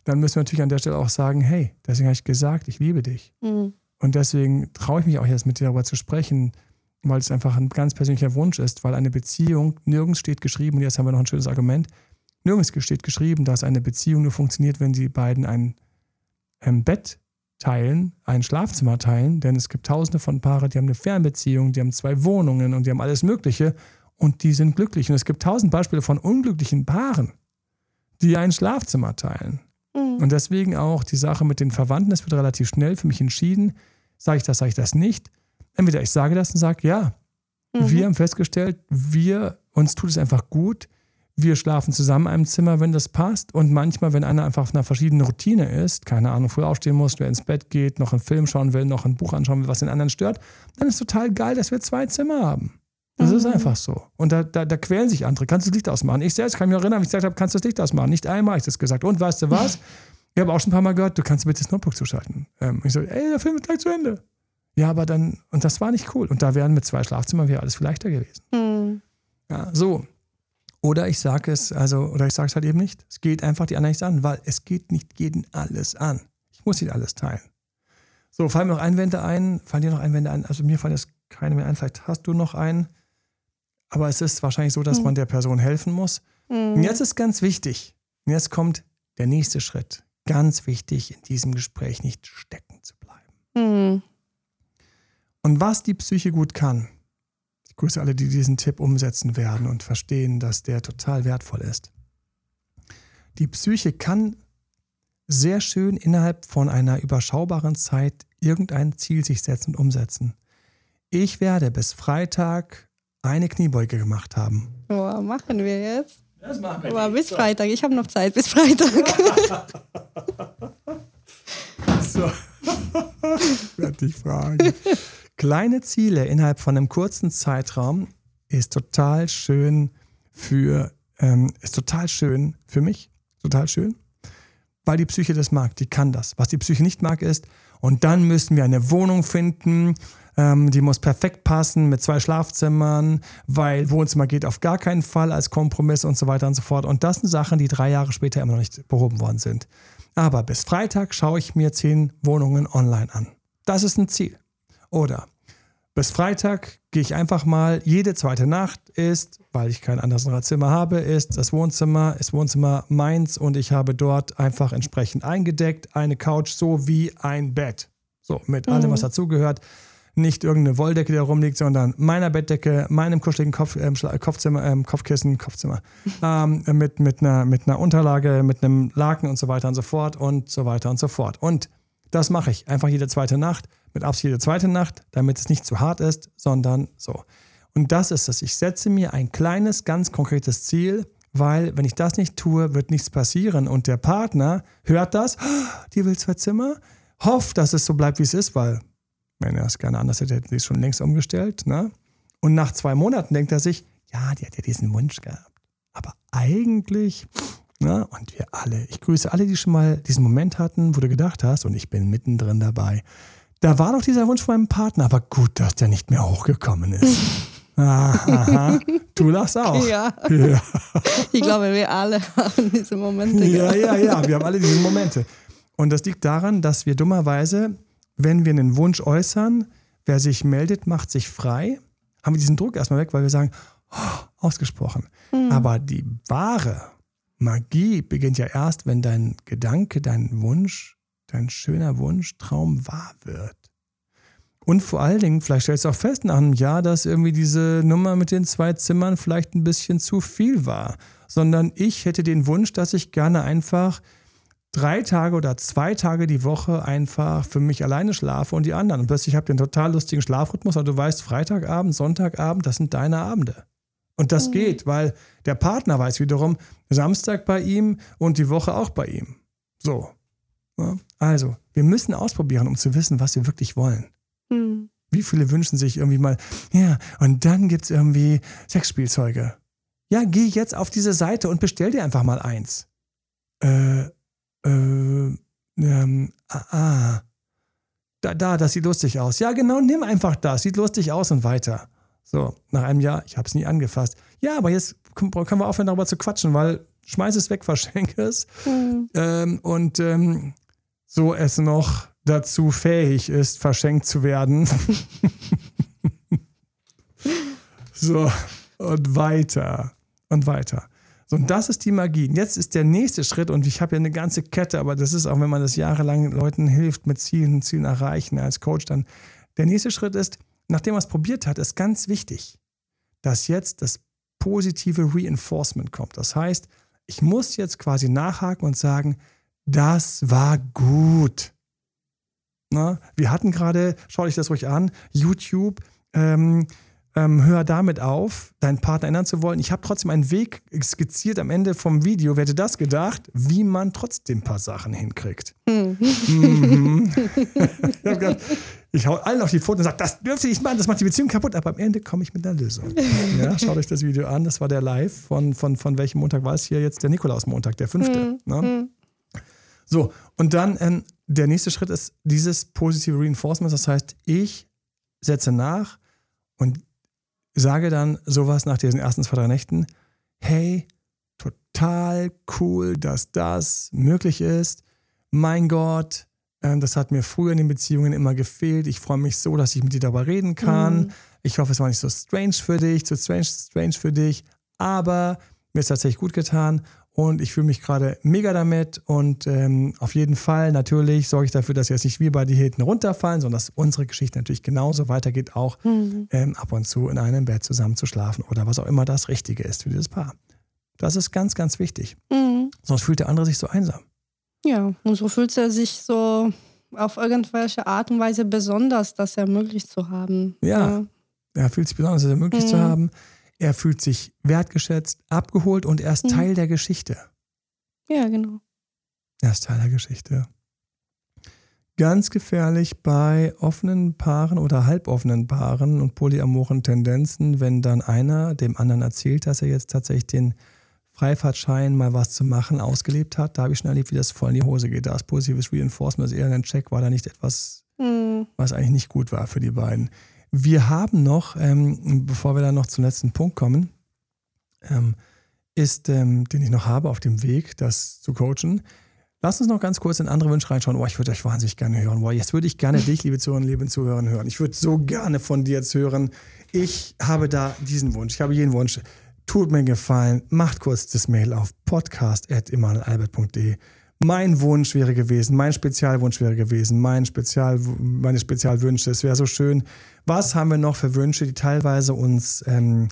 Dann müssen wir natürlich an der Stelle auch sagen, hey, deswegen habe ich gesagt, ich liebe dich. Mhm. Und deswegen traue ich mich auch jetzt mit dir darüber zu sprechen, weil es einfach ein ganz persönlicher Wunsch ist, weil eine Beziehung, nirgends steht geschrieben, und jetzt haben wir noch ein schönes Argument, nirgends steht geschrieben, dass eine Beziehung nur funktioniert, wenn sie beiden ein, ein Bett teilen, ein Schlafzimmer teilen, denn es gibt tausende von Paaren, die haben eine Fernbeziehung, die haben zwei Wohnungen und die haben alles Mögliche und die sind glücklich. Und es gibt tausend Beispiele von unglücklichen Paaren, die ein Schlafzimmer teilen. Mhm. Und deswegen auch die Sache mit den Verwandten, es wird relativ schnell für mich entschieden, sage ich das, sage ich das nicht entweder ich sage das und sage, ja, mhm. wir haben festgestellt, wir, uns tut es einfach gut, wir schlafen zusammen in einem Zimmer, wenn das passt. Und manchmal, wenn einer einfach auf einer verschiedenen Routine ist, keine Ahnung, früh aufstehen muss, wer ins Bett geht, noch einen Film schauen will, noch ein Buch anschauen will, was den anderen stört, dann ist es total geil, dass wir zwei Zimmer haben. Das mhm. ist einfach so. Und da, da, da, quälen sich andere. Kannst du das Licht ausmachen? Ich selbst kann mich erinnern, wie ich gesagt habe, kannst du das Licht ausmachen? Nicht einmal habe ich das gesagt. Und weißt du was? Ich habe auch schon ein paar Mal gehört, du kannst bitte das Notebook zuschalten. Ähm, ich so, ey, der Film ist gleich zu Ende. Ja, aber dann, und das war nicht cool. Und da wären mit zwei Schlafzimmern wäre alles viel leichter gewesen. Mhm. Ja, so. Oder ich sage es, also, oder ich sage es halt eben nicht. Es geht einfach die anderen nichts an, weil es geht nicht jeden alles an. Ich muss nicht alles teilen. So, fallen mir noch Einwände ein? Fallen dir noch Einwände ein? Also mir fallen jetzt keine mehr ein. Vielleicht hast du noch einen. Aber es ist wahrscheinlich so, dass mhm. man der Person helfen muss. Mhm. Und jetzt ist ganz wichtig. Und jetzt kommt der nächste Schritt. Ganz wichtig, in diesem Gespräch nicht stecken zu bleiben. Mhm. Und was die Psyche gut kann, grüße alle, die diesen Tipp umsetzen werden und verstehen, dass der total wertvoll ist. Die Psyche kann sehr schön innerhalb von einer überschaubaren Zeit irgendein Ziel sich setzen und umsetzen. Ich werde bis Freitag eine Kniebeuge gemacht haben. Oh, machen wir jetzt? Das machen wir. Aber bis Freitag. Ich habe noch Zeit bis Freitag. so. ich werde dich fragen. Kleine Ziele innerhalb von einem kurzen Zeitraum ist total schön für, ähm, ist total schön für mich, total schön, weil die Psyche das mag, die kann das. Was die Psyche nicht mag ist, und dann müssen wir eine Wohnung finden, ähm, die muss perfekt passen mit zwei Schlafzimmern, weil Wohnzimmer geht auf gar keinen Fall als Kompromiss und so weiter und so fort. Und das sind Sachen, die drei Jahre später immer noch nicht behoben worden sind. Aber bis Freitag schaue ich mir zehn Wohnungen online an. Das ist ein Ziel. Oder bis Freitag gehe ich einfach mal, jede zweite Nacht ist, weil ich kein anderes Zimmer habe, ist das Wohnzimmer, ist Wohnzimmer meins und ich habe dort einfach entsprechend eingedeckt, eine Couch sowie ein Bett. So, mit mhm. allem, was dazugehört. Nicht irgendeine Wolldecke, die da rumliegt, sondern meiner Bettdecke, meinem kuscheligen Kopf, äh, Kopfzimmer, äh, Kopfkissen, Kopfzimmer, ähm, mit, mit, einer, mit einer Unterlage, mit einem Laken und so weiter und so fort und so weiter und so fort. Und das mache ich einfach jede zweite Nacht, mit Absicht jede zweite Nacht, damit es nicht zu hart ist, sondern so. Und das ist es. Ich setze mir ein kleines, ganz konkretes Ziel, weil wenn ich das nicht tue, wird nichts passieren. Und der Partner hört das, die will zwei Zimmer, hofft, dass es so bleibt, wie es ist, weil wenn er es gerne anders hätte, hätten sie es schon längst umgestellt. Ne? Und nach zwei Monaten denkt er sich, ja, die hat ja diesen Wunsch gehabt. Aber eigentlich Ne? Und wir alle, ich grüße alle, die schon mal diesen Moment hatten, wo du gedacht hast, und ich bin mittendrin dabei. Da war doch dieser Wunsch von meinem Partner, aber gut, dass der nicht mehr hochgekommen ist. Aha, du lachst auch. Ja. ja. Ich glaube, wir alle haben diese Momente. Ja, ja, ja, wir haben alle diese Momente. Und das liegt daran, dass wir dummerweise, wenn wir einen Wunsch äußern, wer sich meldet, macht sich frei, haben wir diesen Druck erstmal weg, weil wir sagen, oh, ausgesprochen. Mhm. Aber die wahre Magie beginnt ja erst, wenn dein Gedanke, dein Wunsch, dein schöner Wunsch, Traum wahr wird. Und vor allen Dingen, vielleicht stellst du auch fest nach einem Jahr, dass irgendwie diese Nummer mit den zwei Zimmern vielleicht ein bisschen zu viel war. Sondern ich hätte den Wunsch, dass ich gerne einfach drei Tage oder zwei Tage die Woche einfach für mich alleine schlafe und die anderen. Und plötzlich habe ich einen total lustigen Schlafrhythmus und du weißt, Freitagabend, Sonntagabend, das sind deine Abende. Und das mhm. geht, weil der Partner weiß wiederum, Samstag bei ihm und die Woche auch bei ihm. So. Also, wir müssen ausprobieren, um zu wissen, was wir wirklich wollen. Mhm. Wie viele wünschen sich irgendwie mal, ja, und dann gibt es irgendwie Sexspielzeuge. Ja, geh jetzt auf diese Seite und bestell dir einfach mal eins. Äh, äh, ähm, ah, ah. Da, da, das sieht lustig aus. Ja, genau, nimm einfach das, sieht lustig aus und weiter. So, nach einem Jahr, ich habe es nie angefasst. Ja, aber jetzt können wir aufhören, darüber zu quatschen, weil schmeiß es weg, verschenke es. Mhm. Ähm, und ähm, so es noch dazu fähig ist, verschenkt zu werden. so, und weiter und weiter. So, und das ist die Magie. Und jetzt ist der nächste Schritt, und ich habe ja eine ganze Kette, aber das ist auch, wenn man das jahrelang Leuten hilft, mit Zielen, Zielen erreichen als Coach, dann der nächste Schritt ist, nachdem man es probiert hat, ist ganz wichtig, dass jetzt das positive Reinforcement kommt. Das heißt, ich muss jetzt quasi nachhaken und sagen, das war gut. Na, wir hatten gerade, schau dich das ruhig an, YouTube, ähm, ähm, hör damit auf, deinen Partner ändern zu wollen. Ich habe trotzdem einen Weg skizziert am Ende vom Video. Wer hätte das gedacht, wie man trotzdem ein paar Sachen hinkriegt? Hm. Mhm. ich gedacht, ich hau allen auf die Pfoten und sage, das dürft ihr nicht machen, das macht die Beziehung kaputt. Aber am Ende komme ich mit einer Lösung. Ja, schaut euch das Video an. Das war der Live von, von, von welchem Montag war es hier jetzt? Der Nikolaus-Montag, der fünfte. Mhm. Ne? So, und dann ähm, der nächste Schritt ist dieses positive Reinforcement. Das heißt, ich setze nach und sage dann sowas nach diesen ersten zwei, drei Nächten. Hey, total cool, dass das möglich ist. Mein Gott, ähm, das hat mir früher in den Beziehungen immer gefehlt. Ich freue mich so, dass ich mit dir darüber reden kann. Mhm. Ich hoffe, es war nicht so strange für dich, so strange, strange für dich. Aber mir ist tatsächlich gut getan und ich fühle mich gerade mega damit. Und ähm, auf jeden Fall natürlich sorge ich dafür, dass jetzt nicht wir bei die hinten runterfallen, sondern dass unsere Geschichte natürlich genauso weitergeht, auch mhm. ähm, ab und zu in einem Bett zusammen zu schlafen oder was auch immer das Richtige ist für dieses Paar. Das ist ganz, ganz wichtig. Mhm. Sonst fühlt der andere sich so einsam. Ja, und so fühlt er sich so auf irgendwelche Art und Weise besonders, das ermöglicht zu haben. Ja, ja. er fühlt sich besonders, das ermöglicht mhm. zu haben. Er fühlt sich wertgeschätzt, abgeholt und er ist mhm. Teil der Geschichte. Ja, genau. Er ist Teil der Geschichte. Ganz gefährlich bei offenen Paaren oder halboffenen Paaren und polyamoren Tendenzen, wenn dann einer dem anderen erzählt, dass er jetzt tatsächlich den Freifahrtschein mal was zu machen ausgelebt hat, da habe ich schon erlebt, wie das voll in die Hose geht. Da ist positives Reinforcement, also irgendein Check war da nicht etwas, mhm. was eigentlich nicht gut war für die beiden. Wir haben noch, ähm, bevor wir dann noch zum letzten Punkt kommen, ähm, ist, ähm, den ich noch habe auf dem Weg, das zu coachen. Lass uns noch ganz kurz in andere Wünsche reinschauen. Oh, ich würde euch wahnsinnig gerne hören. Oh, jetzt würde ich gerne dich, liebe Zuhörerinnen, liebe Zuhörer, hören. Ich würde so gerne von dir jetzt hören. Ich habe da diesen Wunsch. Ich habe jeden Wunsch. Tut mir gefallen, macht kurz das Mail auf podcast.emanuelalbert.de. Mein Wunsch wäre gewesen, mein Spezialwunsch wäre gewesen, mein Spezial, meine Spezialwünsche. Es wäre so schön. Was haben wir noch für Wünsche, die teilweise uns ähm,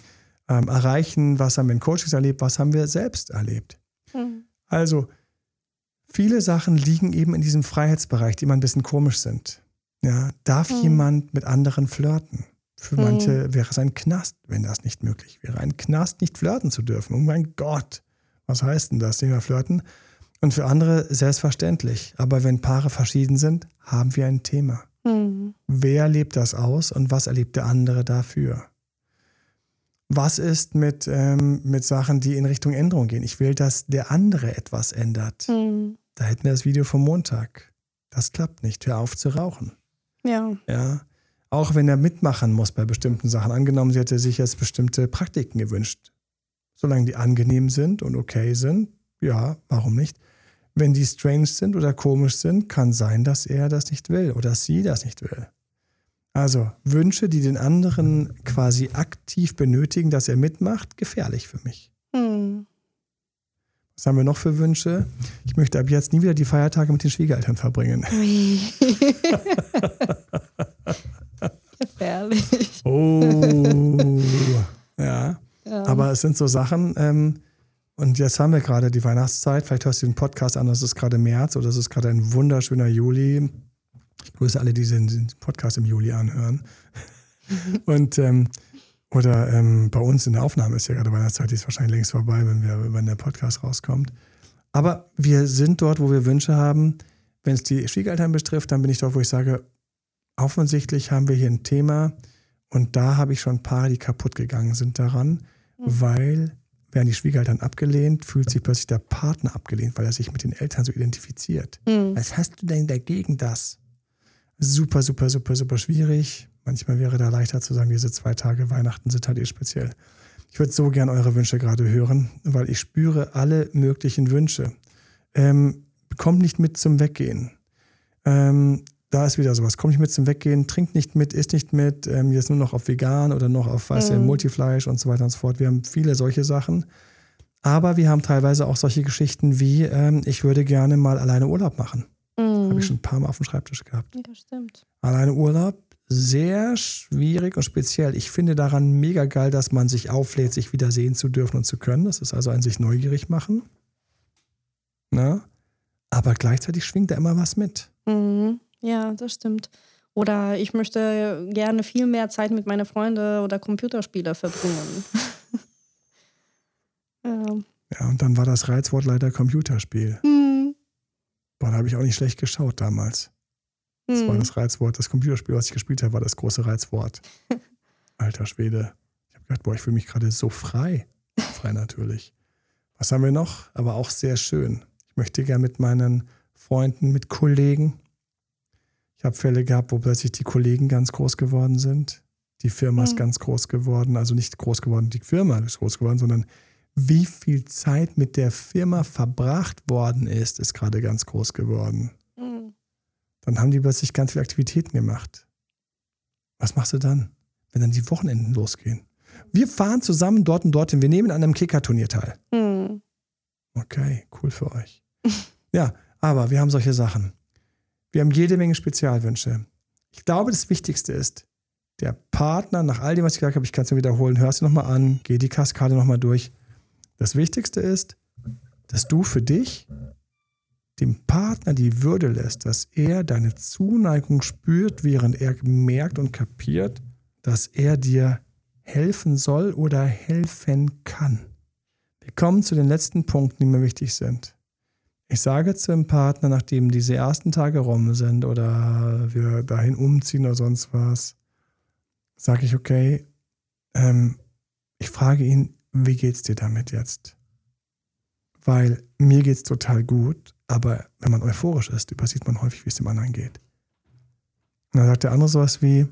ähm, erreichen? Was haben wir in Coachings erlebt? Was haben wir selbst erlebt? Mhm. Also, viele Sachen liegen eben in diesem Freiheitsbereich, die immer ein bisschen komisch sind. Ja, darf mhm. jemand mit anderen flirten? Für manche mhm. wäre es ein Knast, wenn das nicht möglich wäre. Ein Knast, nicht flirten zu dürfen. Oh mein Gott, was heißt denn das, mehr flirten? Und für andere selbstverständlich. Aber wenn Paare verschieden sind, haben wir ein Thema. Mhm. Wer lebt das aus und was erlebt der andere dafür? Was ist mit, ähm, mit Sachen, die in Richtung Änderung gehen? Ich will, dass der andere etwas ändert. Mhm. Da hätten wir das Video vom Montag. Das klappt nicht. Hör auf zu rauchen. Ja. Ja. Auch wenn er mitmachen muss bei bestimmten Sachen. Angenommen, sie hätte sich jetzt bestimmte Praktiken gewünscht. Solange die angenehm sind und okay sind, ja, warum nicht? Wenn die strange sind oder komisch sind, kann sein, dass er das nicht will oder sie das nicht will. Also Wünsche, die den anderen quasi aktiv benötigen, dass er mitmacht, gefährlich für mich. Hm. Was haben wir noch für Wünsche? Ich möchte ab jetzt nie wieder die Feiertage mit den Schwiegereltern verbringen. Gefährlich. Oh. Ja. Ja. Aber es sind so Sachen, ähm, und jetzt haben wir gerade die Weihnachtszeit. Vielleicht hörst du den Podcast an, es ist gerade März oder es ist gerade ein wunderschöner Juli. Ich grüße alle, die den Podcast im Juli anhören. und ähm, oder ähm, bei uns in der Aufnahme ist ja gerade Weihnachtszeit, die ist wahrscheinlich längst vorbei, wenn, wir, wenn der Podcast rauskommt. Aber wir sind dort, wo wir Wünsche haben. Wenn es die Schwiegereltern betrifft, dann bin ich dort, wo ich sage, offensichtlich haben wir hier ein Thema und da habe ich schon Paare, die kaputt gegangen sind daran, weil werden die Schwiegereltern abgelehnt, fühlt sich plötzlich der Partner abgelehnt, weil er sich mit den Eltern so identifiziert. Mhm. Was hast du denn dagegen das? Super, super, super, super schwierig. Manchmal wäre da leichter zu sagen, diese zwei Tage Weihnachten sind halt eh speziell. Ich würde so gern eure Wünsche gerade hören, weil ich spüre alle möglichen Wünsche. Ähm, kommt nicht mit zum Weggehen. Ähm, da ist wieder sowas. Kommt nicht mit zum Weggehen, trinkt nicht mit, isst nicht mit, ähm, jetzt nur noch auf vegan oder noch auf was, Mhm. Multifleisch und so weiter und so fort. Wir haben viele solche Sachen. Aber wir haben teilweise auch solche Geschichten wie, ähm, ich würde gerne mal alleine Urlaub machen. Mhm. Habe ich schon ein paar Mal auf dem Schreibtisch gehabt. Ja, stimmt. Alleine Urlaub, sehr schwierig und speziell. Ich finde daran mega geil, dass man sich auflädt, sich wieder sehen zu dürfen und zu können. Das ist also ein sich neugierig machen. Na? Aber gleichzeitig schwingt da immer was mit. Mhm. Ja, das stimmt. Oder ich möchte gerne viel mehr Zeit mit meinen Freunden oder Computerspiele verbringen. ja. Ja, und dann war das Reizwort leider Computerspiel. Hm. Boah, da habe ich auch nicht schlecht geschaut damals. Das war Hm. das Reizwort. Das Computerspiel, was ich gespielt habe, war das große Reizwort. Alter Schwede. Ich habe gedacht, boah, ich fühle mich gerade so frei. Frei natürlich. Was haben wir noch? Aber auch sehr schön. Ich möchte gern mit meinen Freunden, mit Kollegen. Ich habe Fälle gehabt, wo plötzlich die Kollegen ganz groß geworden sind. Die Firma ist Mhm. ganz groß geworden. Also nicht groß geworden, die Firma ist groß geworden, sondern wie viel Zeit mit der Firma verbracht worden ist, ist gerade ganz groß geworden. Hm. Dann haben die plötzlich ganz viele Aktivitäten gemacht. Was machst du dann, wenn dann die Wochenenden losgehen? Wir fahren zusammen dort und dorthin. Wir nehmen an einem Kicker-Turnier teil. Hm. Okay, cool für euch. ja, aber wir haben solche Sachen. Wir haben jede Menge Spezialwünsche. Ich glaube, das Wichtigste ist, der Partner, nach all dem, was ich gesagt habe, ich kann es nur wiederholen, hör es dir nochmal an, geh die Kaskade nochmal durch. Das Wichtigste ist, dass du für dich dem Partner die Würde lässt, dass er deine Zuneigung spürt, während er merkt und kapiert, dass er dir helfen soll oder helfen kann. Wir kommen zu den letzten Punkten, die mir wichtig sind. Ich sage zu dem Partner, nachdem diese ersten Tage rum sind oder wir dahin umziehen oder sonst was, sage ich, okay, ähm, ich frage ihn, wie geht's dir damit jetzt? Weil mir geht's total gut, aber wenn man euphorisch ist, übersieht man häufig, wie es dem anderen geht. Und dann sagt der andere sowas wie,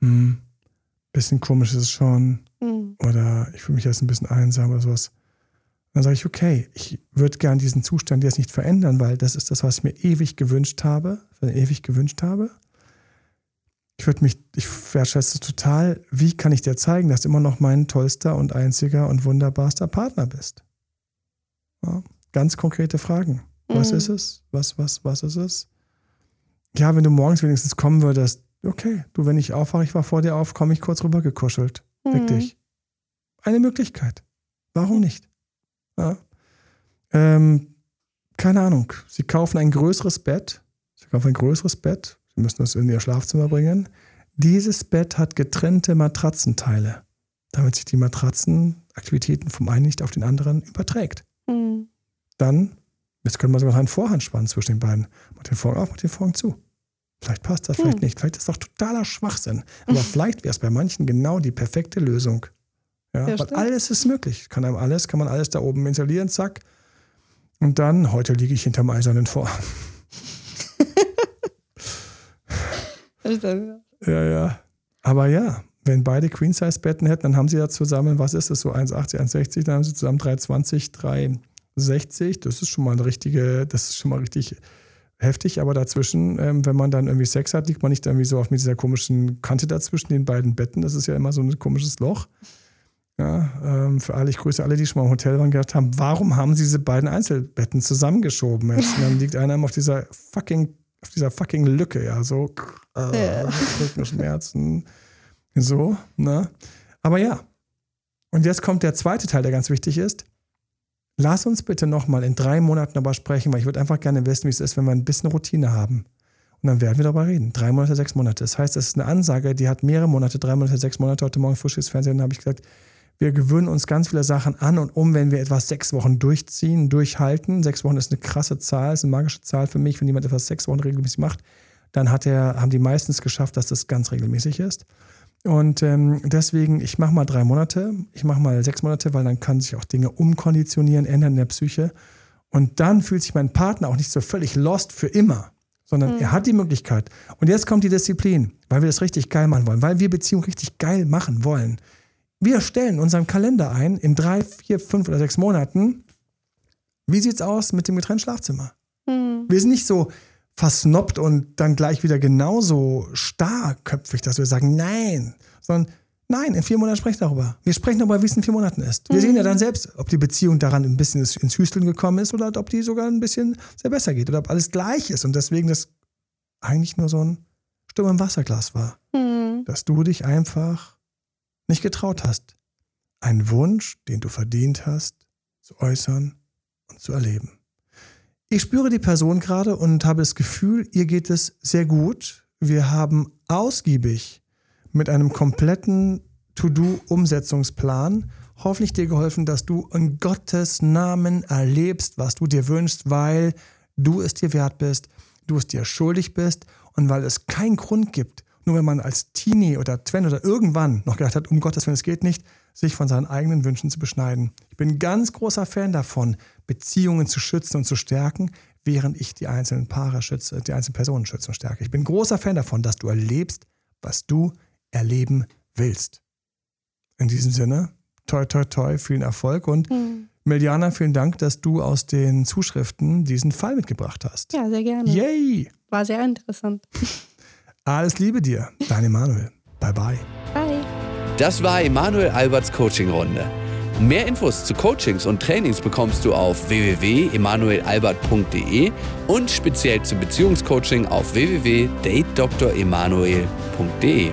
hm, bisschen komisch ist es schon, Hm. oder ich fühle mich jetzt ein bisschen einsam oder sowas. Dann sage ich, okay, ich würde gern diesen Zustand jetzt nicht verändern, weil das ist das, was ich mir ewig gewünscht habe, ewig gewünscht habe. Ich würde mich, ich wertschätze total, wie kann ich dir zeigen, dass du immer noch mein tollster und einziger und wunderbarster Partner bist? Ja, ganz konkrete Fragen. Was Mhm. ist es? Was, was, was ist es? Ja, wenn du morgens wenigstens kommen würdest, okay, du, wenn ich aufwache, ich war vor dir auf, komme ich kurz rüber gekuschelt. Mhm. dich. Eine Möglichkeit. Warum nicht? Ja. Ähm, keine Ahnung. Sie kaufen ein größeres Bett. Sie kaufen ein größeres Bett. Sie müssen das in ihr Schlafzimmer bringen. Dieses Bett hat getrennte Matratzenteile, damit sich die Matratzenaktivitäten vom einen nicht auf den anderen überträgt. Hm. Dann, jetzt können wir sogar noch einen Vorhang spannen zwischen den beiden. Mach den Vorhang auf, mach den Vorhang zu. Vielleicht passt das, vielleicht Hm. nicht. Vielleicht ist das doch totaler Schwachsinn. Aber vielleicht wäre es bei manchen genau die perfekte Lösung. Ja, Ja, weil alles ist möglich. Kann einem alles, kann man alles da oben installieren, zack. Und dann, heute liege ich hinterm eisernen Vorhang. Ja, ja. Aber ja, wenn beide Queen-Size-Betten hätten, dann haben sie ja zusammen, was ist das, so 1,80, 1,60, dann haben sie zusammen 3,20, 3,60. Das ist schon mal eine richtige, das ist schon mal richtig heftig. Aber dazwischen, ähm, wenn man dann irgendwie Sex hat, liegt man nicht irgendwie so auf mit dieser komischen Kante dazwischen den beiden Betten. Das ist ja immer so ein komisches Loch. Ja, ähm, für alle, ich grüße alle, die schon mal im Hotel waren, gedacht haben, warum haben sie diese beiden Einzelbetten zusammengeschoben? Jetzt, und dann liegt einer auf dieser fucking, auf dieser fucking Lücke, ja, so äh, Rückenschmerzen, so, ne? Aber ja. Und jetzt kommt der zweite Teil, der ganz wichtig ist. Lass uns bitte nochmal in drei Monaten darüber sprechen, weil ich würde einfach gerne wissen, wie es ist, wenn wir ein bisschen Routine haben. Und dann werden wir darüber reden. Drei Monate, sechs Monate. Das heißt, es ist eine Ansage, die hat mehrere Monate, drei Monate, sechs Monate. Heute Morgen frisches Fernsehen habe ich gesagt, wir gewöhnen uns ganz viele Sachen an und um, wenn wir etwas sechs Wochen durchziehen, durchhalten. Sechs Wochen ist eine krasse Zahl, ist eine magische Zahl für mich. Wenn jemand etwas sechs Wochen regelmäßig macht, dann hat er, haben die meistens geschafft, dass das ganz regelmäßig ist. Und ähm, deswegen, ich mache mal drei Monate, ich mache mal sechs Monate, weil dann kann sich auch Dinge umkonditionieren, ändern in der Psyche. Und dann fühlt sich mein Partner auch nicht so völlig lost für immer, sondern mhm. er hat die Möglichkeit. Und jetzt kommt die Disziplin, weil wir das richtig geil machen wollen, weil wir Beziehung richtig geil machen wollen. Wir stellen unseren Kalender ein in drei, vier, fünf oder sechs Monaten. Wie sieht's aus mit dem getrennten Schlafzimmer? Mhm. Wir sind nicht so, versnoppt und dann gleich wieder genauso starrköpfig, dass wir sagen, nein, sondern nein, in vier Monaten sprechen wir darüber. Wir sprechen darüber, wie es in vier Monaten ist. Wir mhm. sehen ja dann selbst, ob die Beziehung daran ein bisschen ins Hüsteln gekommen ist oder ob die sogar ein bisschen sehr besser geht oder ob alles gleich ist und deswegen das eigentlich nur so ein Sturm im Wasserglas war. Mhm. Dass du dich einfach nicht getraut hast, einen Wunsch, den du verdient hast, zu äußern und zu erleben. Ich spüre die Person gerade und habe das Gefühl, ihr geht es sehr gut. Wir haben ausgiebig mit einem kompletten To-Do-Umsetzungsplan hoffentlich dir geholfen, dass du in Gottes Namen erlebst, was du dir wünschst, weil du es dir wert bist, du es dir schuldig bist und weil es keinen Grund gibt, nur wenn man als Teenie oder Twen oder irgendwann noch gedacht hat, um Gottes Willen, es geht nicht, sich von seinen eigenen Wünschen zu beschneiden. Ich bin ein ganz großer Fan davon, Beziehungen zu schützen und zu stärken, während ich die einzelnen Paare schütze, die einzelnen Personen schütze und stärke. Ich bin ein großer Fan davon, dass du erlebst, was du erleben willst. In diesem Sinne, toi, toi, toi, vielen Erfolg und mhm. Meliana, vielen Dank, dass du aus den Zuschriften diesen Fall mitgebracht hast. Ja, sehr gerne. Yay! War sehr interessant. Alles Liebe dir, dein Emanuel. Bye, bye. Bye. Das war Emanuel Alberts Coaching-Runde. Mehr Infos zu Coachings und Trainings bekommst du auf www.emanuelalbert.de und speziell zum Beziehungscoaching auf www.datedremanuel.de.